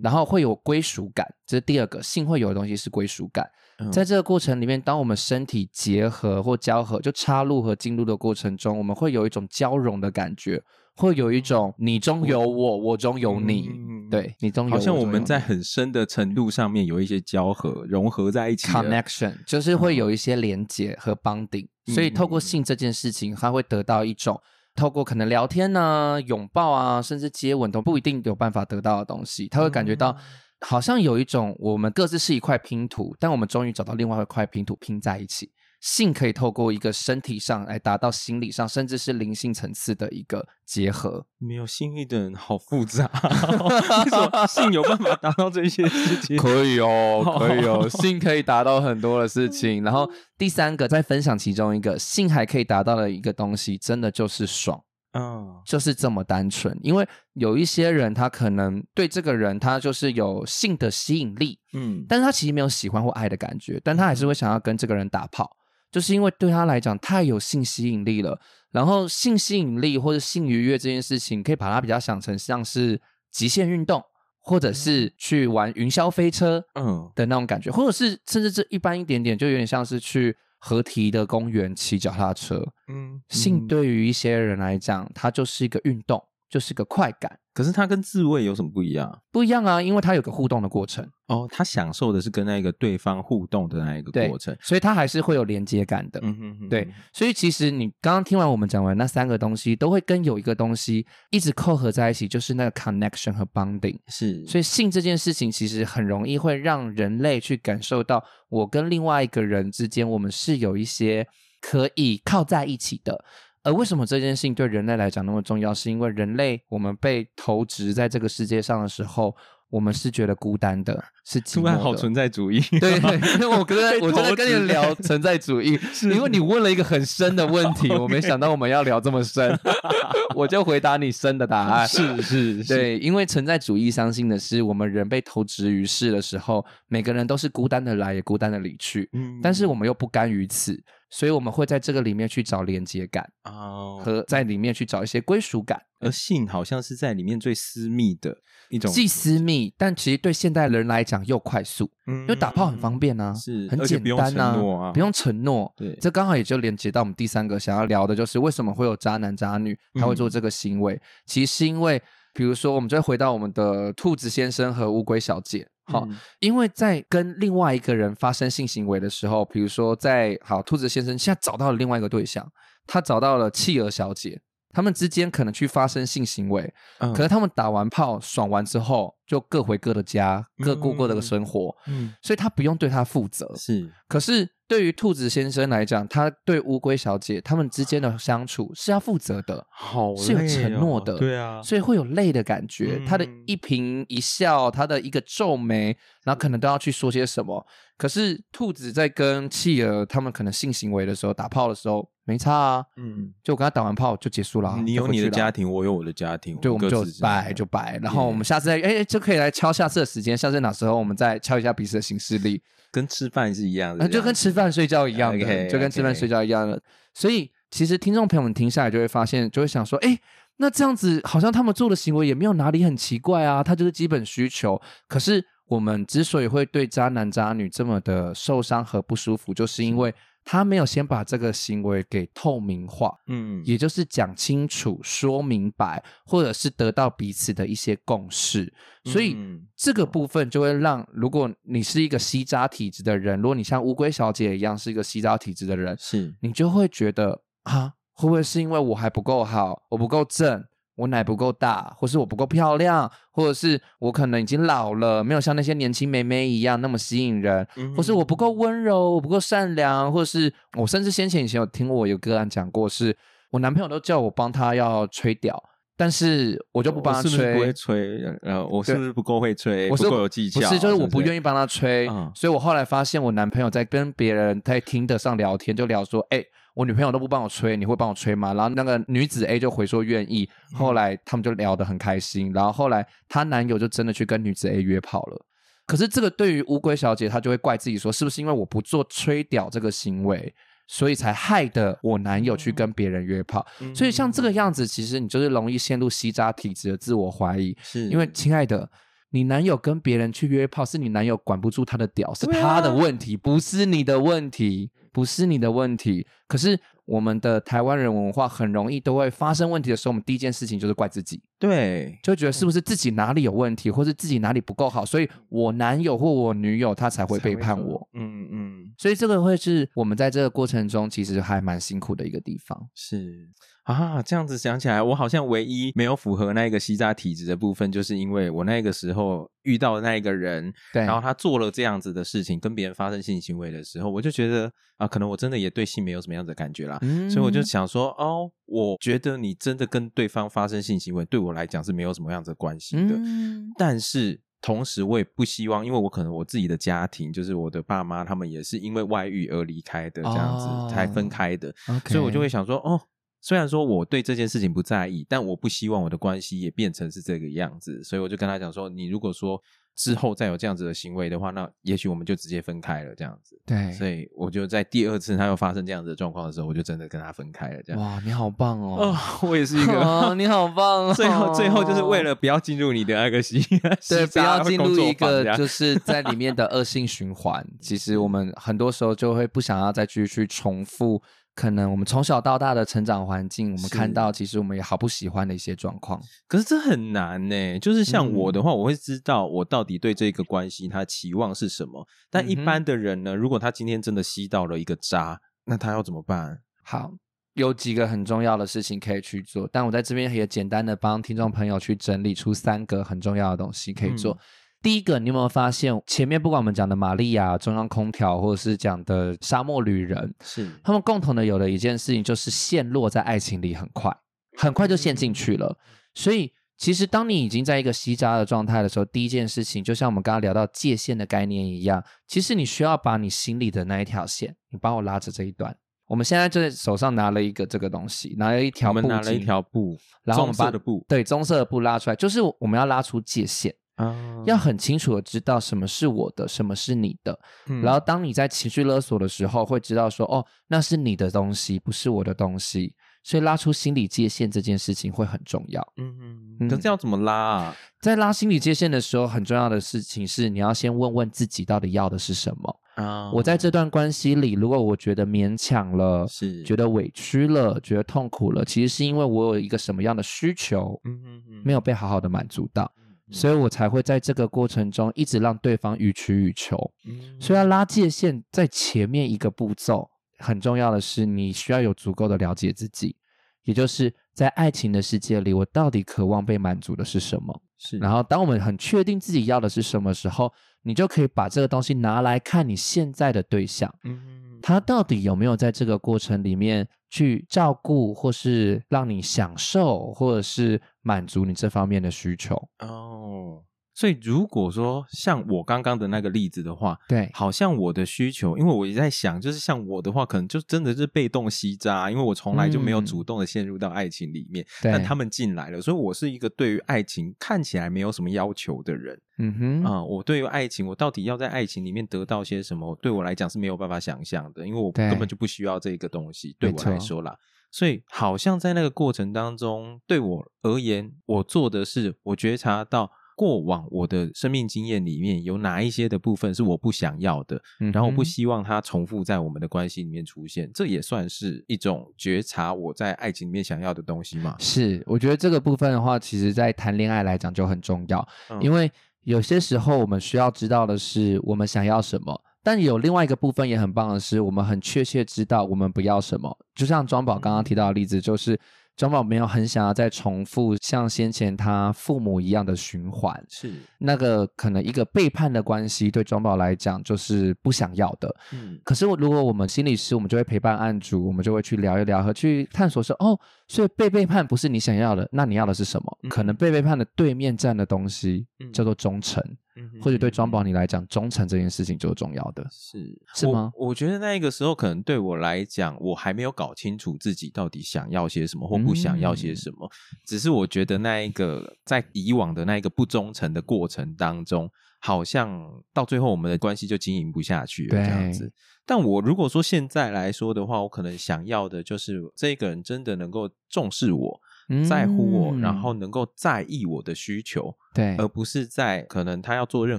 然后会有归属感，这是第二个性会有的东西是归属感。在。这个过程里面，当我们身体结合或交合，就插入和进入的过程中，我们会有一种交融的感觉，会有一种你中有我，我中有你，嗯、对，你中有，好像我们在很深的程度上面有一些交合，融合在一起，connection 就是会有一些连接和 bonding，嗯、所以透过性这件事情，他会得到一种透过可能聊天啊、拥抱啊，甚至接吻都不一定有办法得到的东西，他会感觉到。嗯好像有一种，我们各自是一块拼图，但我们终于找到另外一块拼图拼在一起。性可以透过一个身体上来达到心理上，甚至是灵性层次的一个结合。没有性欲的人好复杂，*laughs* 为什么性有办法达到这些事情？*laughs* 可以哦，可以哦，*laughs* 性可以达到很多的事情。然后第三个，再分享其中一个，性还可以达到的一个东西，真的就是爽。嗯，就是这么单纯，因为有一些人他可能对这个人他就是有性的吸引力，嗯，但是他其实没有喜欢或爱的感觉，但他还是会想要跟这个人打炮，就是因为对他来讲太有性吸引力了。然后性吸引力或者性愉悦这件事情，可以把它比较想成像是极限运动，或者是去玩云霄飞车，嗯的那种感觉，或者是甚至这一般一点点，就有点像是去。河堤的公园骑脚踏车，嗯，性对于一些人来讲，它就是一个运动，就是个快感。可是它跟自慰有什么不一样？不一样啊，因为它有个互动的过程。哦，他享受的是跟那个对方互动的那一个过程，所以他还是会有连接感的。嗯哼哼，对，所以其实你刚刚听完我们讲完那三个东西，都会跟有一个东西一直扣合在一起，就是那个 connection 和 bonding。是，所以性这件事情其实很容易会让人类去感受到，我跟另外一个人之间，我们是有一些可以靠在一起的。而为什么这件事情对人类来讲那么重要？是因为人类我们被投掷在这个世界上的时候，我们是觉得孤单的，是突然好存在主义。*laughs* 对，因为我刚才我在跟你聊存在主义，*laughs* 是因为你问了一个很深的问题，我没想到我们要聊这么深，*laughs* 我就回答你深的答案。是是，是，对，因为存在主义相信的是，我们人被投掷于世的时候，每个人都是孤单的来，也孤单的离去。嗯，但是我们又不甘于此。所以我们会在这个里面去找连接感哦，和在里面去找一些归属感。而性好像是在里面最私密的一种，既私密，但其实对现代人来讲又快速，嗯，因为打炮很方便啊，是很简单啊，不用承诺。对，这刚好也就连接到我们第三个想要聊的，就是为什么会有渣男渣女他会做这个行为？其实是因为，比如说，我们再回到我们的兔子先生和乌龟小姐。好，嗯、因为在跟另外一个人发生性行为的时候，比如说在好兔子先生现在找到了另外一个对象，他找到了企鹅小姐，他们之间可能去发生性行为，嗯、可是他们打完炮爽完之后，就各回各的家，各过各的生活，嗯，所以他不用对他负责，是，可是。对于兔子先生来讲，他对乌龟小姐他们之间的相处是要负责的，好、哦、是有承诺的，对啊，所以会有累的感觉。嗯、他的一颦一笑，他的一个皱眉，然后可能都要去说些什么。可是兔子在跟企鹅他们可能性行为的时候，打炮的时候没差啊，嗯，就我跟他打完炮就结束了。你有你的家庭，我有我的家庭，对，我们就拜就拜，然后我们下次再哎就可以来敲下次的时间，下次哪时候我们再敲一下彼此的行事历。跟吃饭是一样的，就跟吃饭睡觉一样的，okay, 就跟吃饭睡觉一样的。Okay. 所以，其实听众朋友们听下来就会发现，就会想说，哎，那这样子好像他们做的行为也没有哪里很奇怪啊，他就是基本需求。可是，我们之所以会对渣男渣女这么的受伤和不舒服，就是因为。他没有先把这个行为给透明化，嗯，也就是讲清楚、说明白，或者是得到彼此的一些共识，所以、嗯、这个部分就会让，如果你是一个吸渣体质的人，如果你像乌龟小姐一样是一个吸渣体质的人，是你就会觉得啊，会不会是因为我还不够好，我不够正？我奶不够大，或是我不够漂亮，或者是我可能已经老了，没有像那些年轻妹妹一样那么吸引人，嗯、或是我不够温柔，我不够善良，或是我甚至先前以前有听过我有个案讲过是，是我男朋友都叫我帮他要吹屌，但是我就不帮他吹，是不是不会吹，然后我是不是不够会吹，我是不够有技巧？不是，就是我不愿意帮他吹，所以我后来发现我男朋友在跟别人在听得上聊天，就聊说，哎。我女朋友都不帮我吹，你会帮我吹吗？然后那个女子 A 就回说愿意，后来他们就聊得很开心，然后后来她男友就真的去跟女子 A 约炮了。可是这个对于乌龟小姐，她就会怪自己说，是不是因为我不做吹屌这个行为，所以才害得我男友去跟别人约炮？嗯、所以像这个样子，其实你就是容易陷入吸渣体质的自我怀疑。是因为亲爱的，你男友跟别人去约炮，是你男友管不住他的屌，是他的问题，不是你的问题，不是你的问题。可是。我们的台湾人文化很容易都会发生问题的时候，我们第一件事情就是怪自己，对，就觉得是不是自己哪里有问题，或是自己哪里不够好，所以我男友或我女友他才会背叛我，嗯嗯，所以这个会是我们在这个过程中其实还蛮辛苦的一个地方，是。啊，这样子想起来，我好像唯一没有符合那个吸渣体质的部分，就是因为我那个时候遇到的那一个人，对，然后他做了这样子的事情，跟别人发生性行为的时候，我就觉得啊，可能我真的也对性没有什么样子的感觉啦，嗯，所以我就想说，哦，我觉得你真的跟对方发生性行为，对我来讲是没有什么样子的关系的，嗯，但是同时我也不希望，因为我可能我自己的家庭，就是我的爸妈他们也是因为外遇而离开的，这样子，哦，才分开的所以我就会想说，哦。虽然说我对这件事情不在意，但我不希望我的关系也变成是这个样子，所以我就跟他讲说：“你如果说之后再有这样子的行为的话，那也许我们就直接分开了。”这样子。对。所以我就在第二次他又发生这样子的状况的时候，我就真的跟他分开了。这样。哇，你好棒哦！哦，我也是一个。哦，你好棒哦！*laughs* 最后，最后就是为了不要进入你的那个西，对，*laughs* 不要进入一个就是 *laughs* 在里面的恶性循环。其实我们很多时候就会不想要再继续去重复。可能我们从小到大的成长环境，我们看到其实我们也好不喜欢的一些状况。可是这很难呢，就是像我的话，我会知道我到底对这个关系他期望是什么。但一般的人呢，如果他今天真的吸到了一个渣，那他要怎么办？好，有几个很重要的事情可以去做，但我在这边也简单的帮听众朋友去整理出三个很重要的东西可以做。嗯第一个，你有没有发现前面不管我们讲的玛利亚、中央空调，或者是讲的沙漠旅人，是他们共同的有的一件事情，就是陷落在爱情里很快，很快就陷进去了。所以，其实当你已经在一个吸渣的状态的时候，第一件事情，就像我们刚刚聊到界限的概念一样，其实你需要把你心里的那一条线，你帮我拉着这一段。我们现在就在手上拿了一个这个东西，拿了一条布，我们拿了一条布，然后我们把棕色的布，对，棕色的布拉出来，就是我们要拉出界限。啊，要很清楚的知道什么是我的，什么是你的。嗯，然后当你在情绪勒索的时候，会知道说，哦，那是你的东西，不是我的东西。所以拉出心理界限这件事情会很重要。嗯嗯，可是要怎么拉啊？在拉心理界限的时候，很重要的事情是你要先问问自己到底要的是什么。啊，我在这段关系里，如果我觉得勉强了，是觉得委屈了，觉得痛苦了，其实是因为我有一个什么样的需求，嗯嗯嗯，没有被好好的满足到。所以我才会在这个过程中一直让对方予取予求。嗯，所以要拉界限，在前面一个步骤很重要的是，你需要有足够的了解自己，也就是在爱情的世界里，我到底渴望被满足的是什么？是。然后，当我们很确定自己要的是什么时候，你就可以把这个东西拿来看你现在的对象。嗯，他到底有没有在这个过程里面去照顾，或是让你享受，或者是满足你这方面的需求？哦。所以，如果说像我刚刚的那个例子的话，对，好像我的需求，因为我也在想，就是像我的话，可能就真的是被动吸渣，因为我从来就没有主动的陷入到爱情里面，嗯、但他们进来了，所以我是一个对于爱情看起来没有什么要求的人。嗯哼，啊、呃，我对于爱情，我到底要在爱情里面得到些什么，对我来讲是没有办法想象的，因为我根本就不需要这个东西，对，对我来说啦。所以，好像在那个过程当中，对我而言，我做的是我觉察到。过往我的生命经验里面有哪一些的部分是我不想要的，嗯、然后我不希望它重复在我们的关系里面出现，这也算是一种觉察我在爱情里面想要的东西嘛？是，我觉得这个部分的话，其实在谈恋爱来讲就很重要，嗯、因为有些时候我们需要知道的是我们想要什么，但有另外一个部分也很棒的是，我们很确切知道我们不要什么，就像庄宝刚刚提到的例子，就是。庄宝没有很想要再重复像先前他父母一样的循环，是那个可能一个背叛的关系，对庄宝来讲就是不想要的。嗯，可是如果我们心理师，我们就会陪伴案主，我们就会去聊一聊和去探索说，哦，所以被背叛不是你想要的，那你要的是什么？嗯、可能被背叛的对面站的东西叫做忠诚。嗯、或者对庄宝你来讲，忠诚这件事情就是重要的，是是吗我？我觉得那个时候可能对我来讲，我还没有搞清楚自己到底想要些什么或不想要些什么，嗯、只是我觉得那一个在以往的那一个不忠诚的过程当中，好像到最后我们的关系就经营不下去了这样子。但我如果说现在来说的话，我可能想要的就是这个人真的能够重视我。在乎我，嗯、然后能够在意我的需求，对，而不是在可能他要做任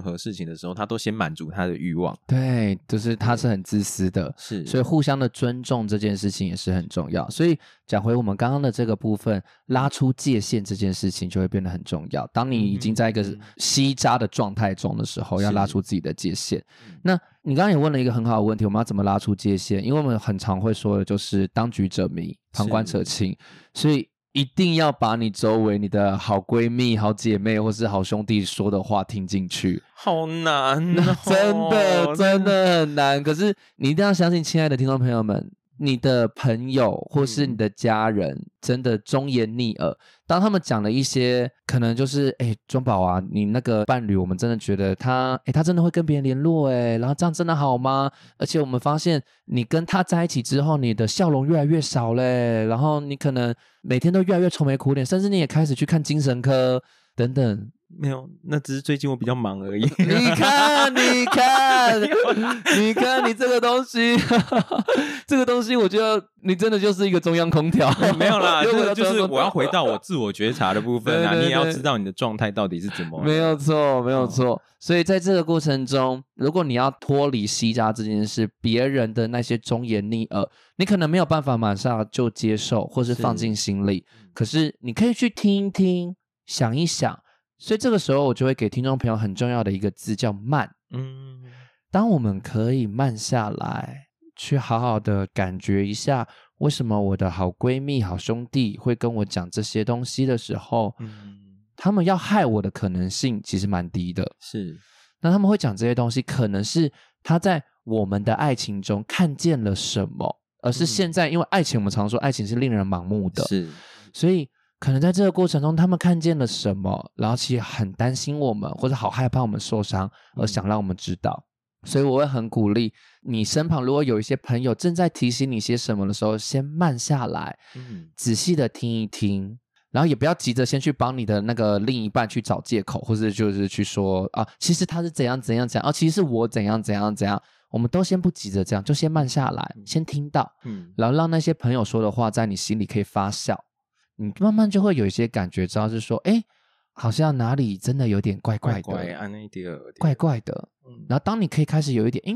何事情的时候，他都先满足他的欲望，对，就是他是很自私的，是，所以互相的尊重这件事情也是很重要。所以讲回我们刚刚的这个部分，拉出界限这件事情就会变得很重要。当你已经在一个吸渣的状态中的时候，嗯、要拉出自己的界限。那你刚刚也问了一个很好的问题，我们要怎么拉出界限？因为我们很常会说的就是当局者迷，旁观者清，所以。一定要把你周围你的好闺蜜、好姐妹或是好兄弟说的话听进去，好难 *laughs* 哦，真的真的很难。可是你一定要相信，亲爱的听众朋友们。你的朋友或是你的家人，嗯、真的忠言逆耳。当他们讲了一些可能就是，哎，庄宝啊，你那个伴侣，我们真的觉得他，哎，他真的会跟别人联络，哎，然后这样真的好吗？而且我们发现，你跟他在一起之后，你的笑容越来越少嘞，然后你可能每天都越来越愁眉苦脸，甚至你也开始去看精神科等等。没有，那只是最近我比较忙而已。*laughs* 你看，你看，*laughs* 你看，你这个东西，*laughs* 这个东西，我觉得你真的就是一个中央空调。没有啦，这个就是我要回到我自我觉察的部分啊，对对对，你也要知道你的状态到底是怎么。没有错，没有错。所以在这个过程中，如果你要脱离西家这件事，别人的那些忠言逆耳，你可能没有办法马上就接受，或是放进心里。是，可是你可以去听一听，想一想。所以这个时候，我就会给听众朋友很重要的一个字，叫慢。嗯，当我们可以慢下来，去好好的感觉一下，为什么我的好闺蜜、好兄弟会跟我讲这些东西的时候，嗯，他们要害我的可能性其实蛮低的。是，那他们会讲这些东西，可能是他在我们的爱情中看见了什么，而是现在，因为爱情，我们常说爱情是令人盲目的，是，所以。可能在这个过程中，他们看见了什么，然后其实很担心我们，或者好害怕我们受伤，而想让我们知道。嗯、所以我会很鼓励你身旁，如果有一些朋友正在提醒你些什么的时候，先慢下来，嗯、仔细的听一听，然后也不要急着先去帮你的那个另一半去找借口，或者就是去说啊，其实他是怎样怎样怎样，啊，其实是我怎样怎样怎样。我们都先不急着这样，就先慢下来，先听到，嗯，然后让那些朋友说的话在你心里可以发酵。你慢慢就会有一些感觉，知道是说，哎，好像哪里真的有点怪怪的，怪怪，啊、怪怪的。嗯、然后当你可以开始有一点，哎，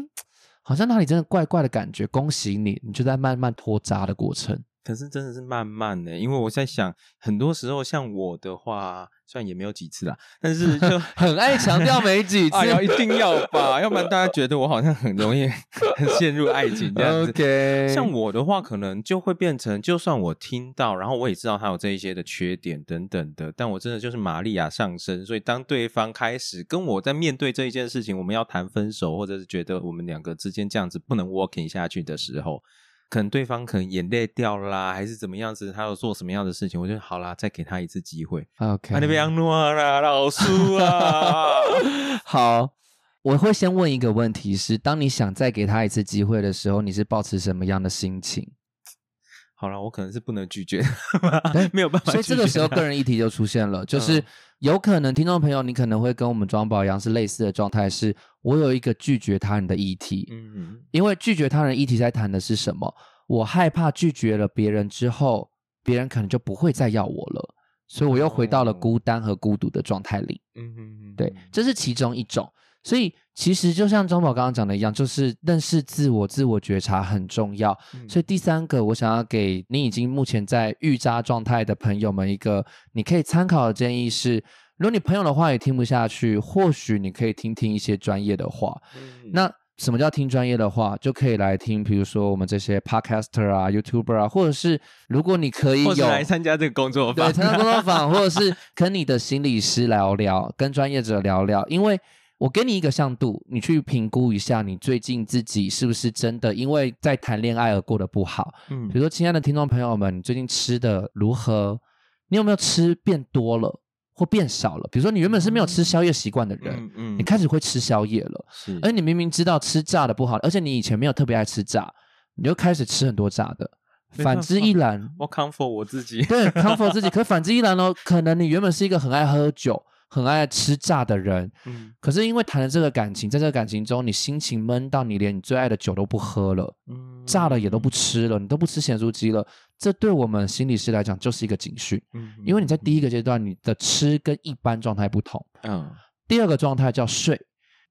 好像哪里真的怪怪的感觉，恭喜你，你就在慢慢脱渣的过程。可是真的是慢慢的，因为我在想，很多时候像我的话，虽然也没有几次啦，但是就 *laughs* 很爱强调没几次，要、哎、一定要吧，要不然大家觉得我好像很容易 *laughs* 陷入爱情这样子。Okay. 像我的话，可能就会变成，就算我听到，然后我也知道他有这一些的缺点等等的，但我真的就是玛利亚上身，所以当对方开始跟我在面对这一件事情，我们要谈分手，或者是觉得我们两个之间这样子不能 working 下去的时候。可能对方可能眼泪掉了啦，还是怎么样子？他有做什么样的事情？我就好啦，再给他一次机会。OK，那边诺啦，老苏啊，*laughs* 好，我会先问一个问题是：当你想再给他一次机会的时候，你是抱持什么样的心情？好了，我可能是不能拒绝，*laughs* 没有办法。所以这个时候，个人议题就出现了，就是有可能听众朋友，你可能会跟我们庄宝一样是类似的状态，是我有一个拒绝他人的议题。嗯嗯，因为拒绝他人议题在谈的是什么？我害怕拒绝了别人之后，别人可能就不会再要我了，所以我又回到了孤单和孤独的状态里。嗯嗯嗯，对，这是其中一种。所以其实就像庄宝刚刚讲的一样，就是认识自我、自我觉察很重要。嗯、所以第三个，我想要给你已经目前在预渣状态的朋友们一个你可以参考的建议是：如果你朋友的话也听不下去，或许你可以听听一些专业的话。嗯、那什么叫听专业的话？就可以来听，比如说我们这些 podcaster 啊、YouTuber 啊，或者是如果你可以有来参加这个工作坊，对，参加工作坊，*laughs* 或者是跟你的心理师聊聊，跟专业者聊聊，因为。我给你一个向度，你去评估一下，你最近自己是不是真的因为在谈恋爱而过得不好？嗯，比如说，亲爱的听众朋友们，你最近吃的如何？你有没有吃变多了？或变少了。比如说，你原本是没有吃宵夜习惯的人，嗯嗯你开始会吃宵夜了，是，而你明明知道吃炸的不好，而且你以前没有特别爱吃炸，你就开始吃很多炸的。反之亦然，我 comfort 我自己，对 comfort 自己。*laughs* 可反之亦然哦，可能你原本是一个很爱喝酒、很爱吃炸的人，嗯，可是因为谈了这个感情，在这个感情中，你心情闷到你连你最爱的酒都不喝了，嗯，炸了也都不吃了，你都不吃咸酥鸡了。这对我们心理师来讲就是一个警讯，嗯，因为你在第一个阶段，你的吃跟一般状态不同，嗯，第二个状态叫睡，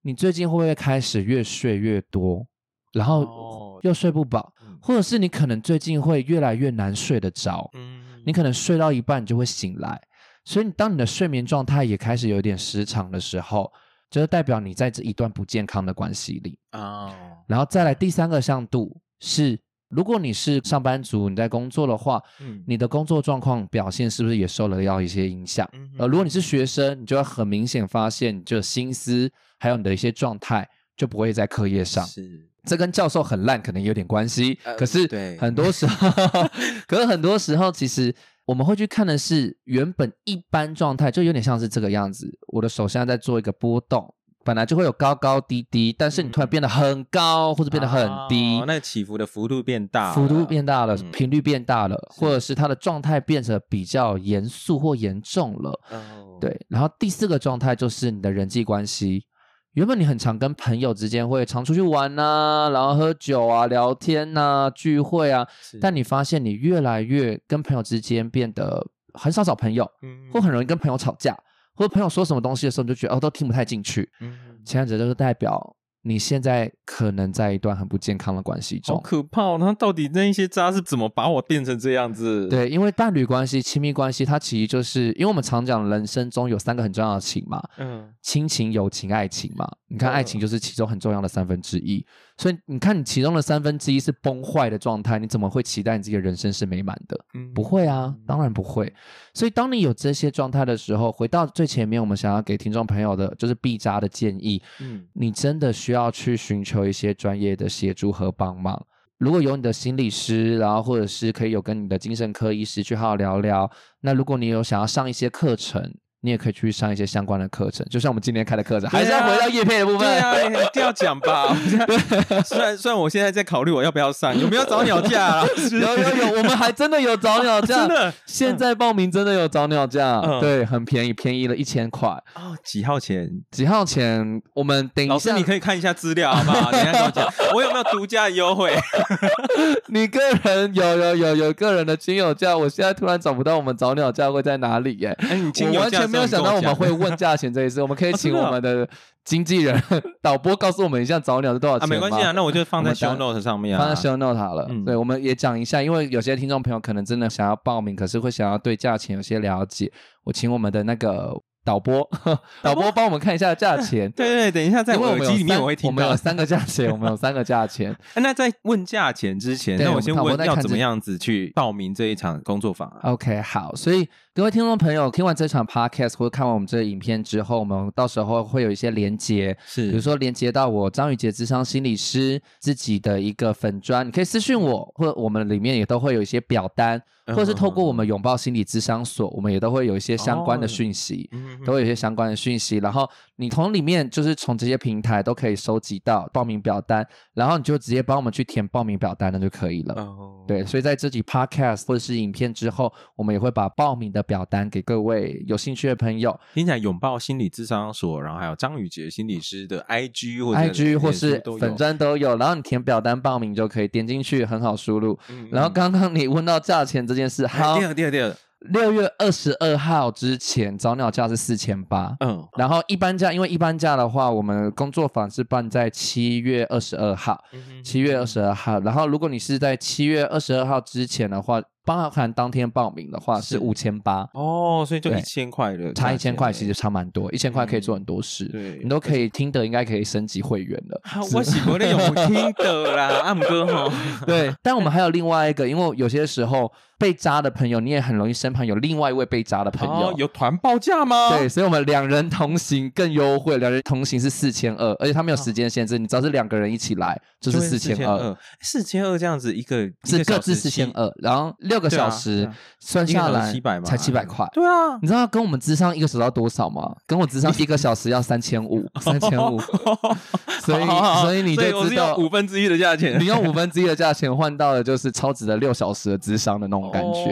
你最近会不会开始越睡越多，然后又睡不饱？哦或者是你可能最近会越来越难睡得着，嗯，你可能睡到一半你就会醒来，所以当你的睡眠状态也开始有点失常的时候，就是代表你在这一段不健康的关系里哦。然后再来第三个向度是，如果你是上班族，你在工作的话，嗯，你的工作状况表现是不是也受了要一些影响？嗯，呃，如果你是学生，你就会很明显发现，你就心思还有你的一些状态就不会在课业上。是。这跟教授很烂可能有点关系，呃、可是对很多时候，*laughs* 可是很多时候，其实我们会去看的是原本一般状态，就有点像是这个样子。我的手现在在做一个波动，本来就会有高高低低，但是你突然变得很高，或者变得很低，哦、那起伏的幅度变大，幅度变大了，嗯、频率变大了，或者是它的状态变得比较严肃或严重了。哦、对，然后第四个状态就是你的人际关系。原本你很常跟朋友之间会常出去玩呐、啊，然后喝酒啊、聊天呐、啊、聚会啊，但你发现你越来越跟朋友之间变得很少找朋友，嗯，或很容易跟朋友吵架，或者朋友说什么东西的时候，你就觉得哦都听不太进去，嗯，前者就是代表。你现在可能在一段很不健康的关系中，好可怕哦！那到底那一些渣是怎么把我变成这样子？对，因为伴侣关系、亲密关系，它其实就是因为我们常讲人生中有三个很重要的情嘛，嗯，亲情、友情、爱情嘛。你看，爱情就是其中很重要的三分之一。嗯。所以你看，你其中的三分之一是崩坏的状态，你怎么会期待你自己的人生是美满的？嗯，不会啊，当然不会。所以当你有这些状态的时候，回到最前面，我们想要给听众朋友的就是避扎的建议。嗯，你真的需要去寻求一些专业的协助和帮忙。如果有你的心理师，然后或者是可以有跟你的精神科医师去好好聊聊。那如果你有想要上一些课程。你也可以去上一些相关的课程，就像我们今天开的课程，还是要回到叶配的部分。对啊，*laughs* 一定要讲吧。*laughs* 虽然虽然我现在在考虑我要不要上，有没有早鸟价啊？*laughs* 有有有，我们还真的有早鸟价，真的。现在报名真的有早鸟价，对，很便宜，便宜了一千块。哦，几号钱？几号钱？我们等一下，老师你可以看一下资料好不好？等一下跟我讲，我有没有独家优惠？你个人有有有有个人的亲友价，我现在突然找不到我们早鸟价会在哪里耶？哎，你亲友价。没有想到我们会问价钱这一次，我们可以请我们的经纪人、*laughs* 导播告诉我们一下早鸟是多少钱？啊，没关系啊，那我就放在 show note 上面啊，放在 show note 好了。嗯、对，我们也讲一下，因为有些听众朋友可能真的想要报名，可是会想要对价钱有些了解，我请我们的那个。导播，*laughs* 导播帮我们看一下价钱。*laughs* 对对，等一下在耳机里面我会听到。我们有三个价钱，*laughs* 我们有三个价钱。那在问价钱之前，那我先问要怎么样子去报名这一场工作坊啊？OK，好，所以各位听众朋友，听完这场 Podcast 或者看完我们这个影片之后，我们到时候会有一些连接，是比如说连接到我张宇杰智商心理师自己的一个粉砖，你可以私讯我，或者我们里面也都会有一些表单。或者是透过我们拥抱心理咨商所，我们也都会有一些相关的讯息，都会有一些相关的讯息。然后你从里面就是从这些平台都可以收集到报名表单，然后你就直接帮我们去填报名表单，那就可以了。哦、对，所以在这集 podcast 或者是影片之后，我们也会把报名的表单给各位有兴趣的朋友。听起来拥抱心理咨商所，然后还有张宇杰心理师的 IG 或者 IG 或是粉专都有，然后你填表单报名就可以点进去，很好输入。嗯嗯然后刚刚你问到价钱这件事，好，第二第二第二，六月二十二号之前早鸟价是四千八，嗯，然后一般价，因为一般价的话，我们工作坊是办在七月二十二号，七月二十二号，然后如果你是在七月二十二号之前的话。包含当天报名的话是五千八哦，所以就一千块的，差一千块其实差蛮多，一千块可以做很多事，对，你都可以听得应该可以升级会员了。我喜欢那种听的啦，阿姆哥哈。对，但我们还有另外一个，因为有些时候被扎的朋友，你也很容易身旁有另外一位被扎的朋友，有团报价吗？对，所以我们两人同行更优惠，两人同行是四千二，而且他没有时间限制，你只要是两个人一起来就是四千二，四千二这样子一个是各自四千二，然后。六个小时算下来七百嘛，才七百块。对啊，你知道跟我们智商一个小时要多少吗？跟我智商一个小时要三千五，*laughs* 三千五。*laughs* 所以所以你就知道五分之一的价钱，你用五分之一的价钱换到的就是超值的六小时的智商的那种感觉。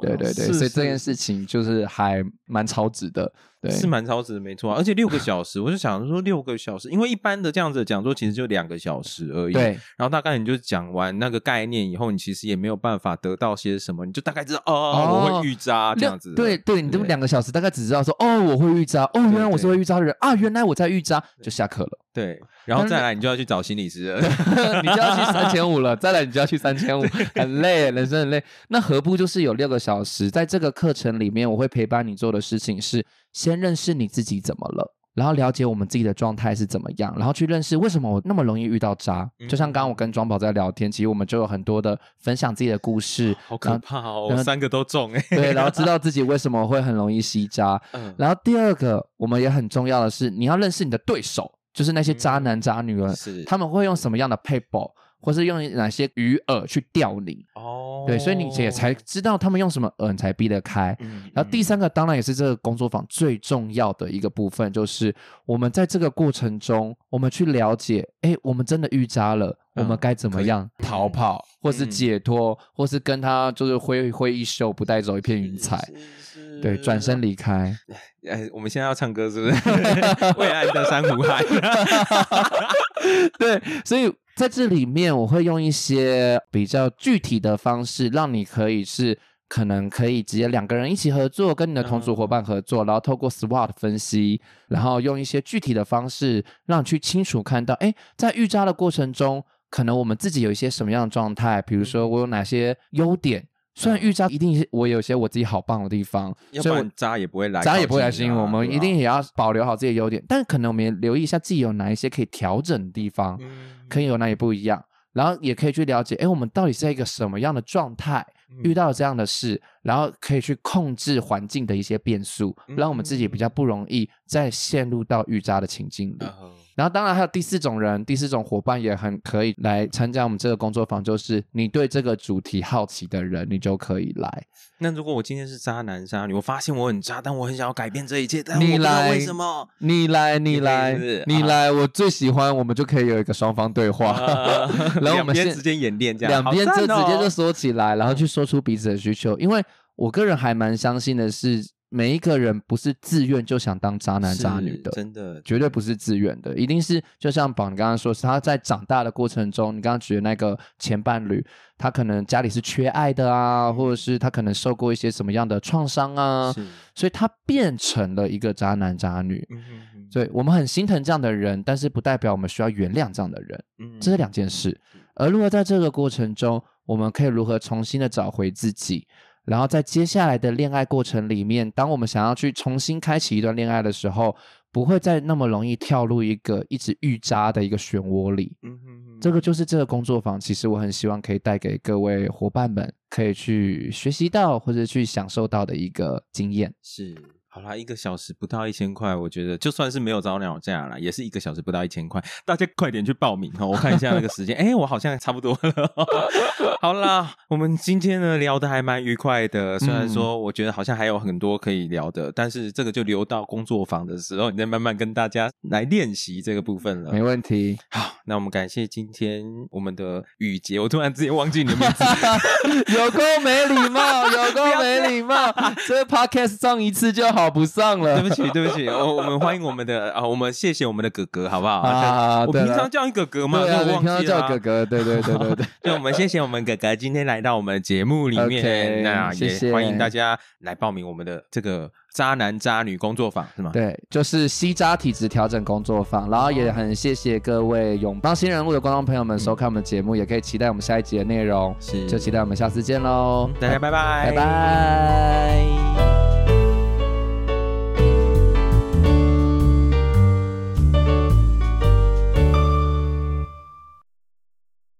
对对对，所以这件事情就是还蛮超值的。对，是蛮超值的，没错、啊。而且六个 *laughs* 小时，我就想说六个小时，因为一般的这样子的讲座其实就两个小时而已。对。然后大概你就讲完那个概念以后，你其实也没有办法得到些什么，你就大概知道哦，哦，我会预渣这样子。对对，你这么两个小时大概只知道说哦，我会预渣，哦，原来我是会预渣的人啊，原来我在预渣，就下课了。对。然后再来，你就要去找心理师了 *laughs* *laughs* 你就要去三千五了。再来，你就要去三千五，很累，人生很累。那何不就是有六个小时，在这个课程里面，我会陪伴你做的事情是先认识你自己怎么了，然后了解我们自己的状态是怎么样，然后去认识为什么我那么容易遇到渣。就像刚刚我跟庄宝在聊天，其实我们就有很多的分享自己的故事。*laughs* 好可怕哦，我三个都中哎。*laughs* 对，然后知道自己为什么会很容易吸渣。然后第二个，我们也很重要的是，你要认识你的对手。就是那些渣男渣女们，是他们会用什么样的撇步，或是用哪些鱼饵去钓你？哦，对，所以你也才知道他们用什么饵，你才避得开。嗯，然后第三个当然也是这个工作坊最重要的一个部分，就是我们在这个过程中，我们去了解，哎，我们真的遇渣了，我们该怎么样逃跑，*laughs* 或是解脱，或是跟他就是挥挥衣袖，不带走一片云彩。对，转身离开。*laughs* 哎，我们现在要唱歌是不是？*laughs* 蔚蓝的珊瑚海。对，所以在这里面，我会用一些比较具体的方式，让你可以是可能可以直接两个人一起合作，跟你的同组伙伴合作，然后透过 SWOT 分析，然后用一些具体的方式，让你去清楚看到，哎，在预扎的过程中，可能我们自己有一些什么样的状态，比如说我有哪些优点。虽然预扎一定是我有些我自己好棒的地方，要不然渣也不会来，渣也不会来是因为我们，一定也要保留好自己的优点。但可能我们也留意一下自己有哪一些可以调整的地方，可以有哪里不一样，然后也可以去了解，哎，我们到底是在一个什么样的状态，遇到这样的事，然后可以去控制环境的一些变数，让我们自己比较不容易再陷入到预渣的情境里。然后，当然还有第四种人，第四种伙伴也很可以来参加我们这个工作坊，就是你对这个主题好奇的人，你就可以来。那如果我今天是渣男渣女，我发现我很渣，但我很想要改变这一切，但我不知道为什么？你来，你来，你来，你来，我最喜欢，我们就可以有一个双方对话，然后我们两边之间演练，这样两边就直接就说起来，然后去说出彼此的需求。因为我个人还蛮相信的是。每一个人不是自愿就想当渣男渣女的，真的绝对不是自愿的，一定是就像宝你刚刚说，是他在长大的过程中，你刚刚举的那个前伴侣，他可能家里是缺爱的啊，或者是他可能受过一些什么样的创伤啊，所以他变成了一个渣男渣女。嗯哼哼，所以我们很心疼这样的人，但是不代表我们需要原谅这样的人，这是两件事。而如果在这个过程中，我们可以如何重新的找回自己？然后在接下来的恋爱过程里面，当我们想要去重新开启一段恋爱的时候，不会再那么容易跳入一个一直预渣的一个漩涡里。嗯哼哼，这个就是这个工作坊，其实我很希望可以带给各位伙伴们，可以去学习到或者去享受到的一个经验。是。好啦，一个小时不到一千块，我觉得就算是没有早鸟价啦，也是一个小时不到一千块。大家快点去报名哈！我看一下那个时间，哎、欸，我好像差不多了。*laughs* 好啦，我们今天呢聊的还蛮愉快的，虽然说我觉得好像还有很多可以聊的，嗯、但是这个就留到工作坊的时候，你再慢慢跟大家来练习这个部分了。没问题。好，那我们感谢今天我们的雨洁，我突然之间忘记你的名字，*laughs* 有够没礼貌，有够没礼貌，这个 podcast 上一次就好。不上了，对不起，对不起，我我们欢迎我们的啊，我们谢谢我们的哥哥，好不好？啊，我平常叫你哥哥嘛，我忘记了叫哥哥，对对对对对，*laughs* 就我们谢谢我们哥哥今天来到我们节目里面，那也欢迎大家来报名我们的这个渣男渣女工作坊，是吗？对，就是吸渣体质调整工作坊，然后也很谢谢各位拥抱新人物的观众朋友们收看我们节目，也可以期待我们下一集的内容，是，就期待我们下次见喽，大家拜拜，拜拜。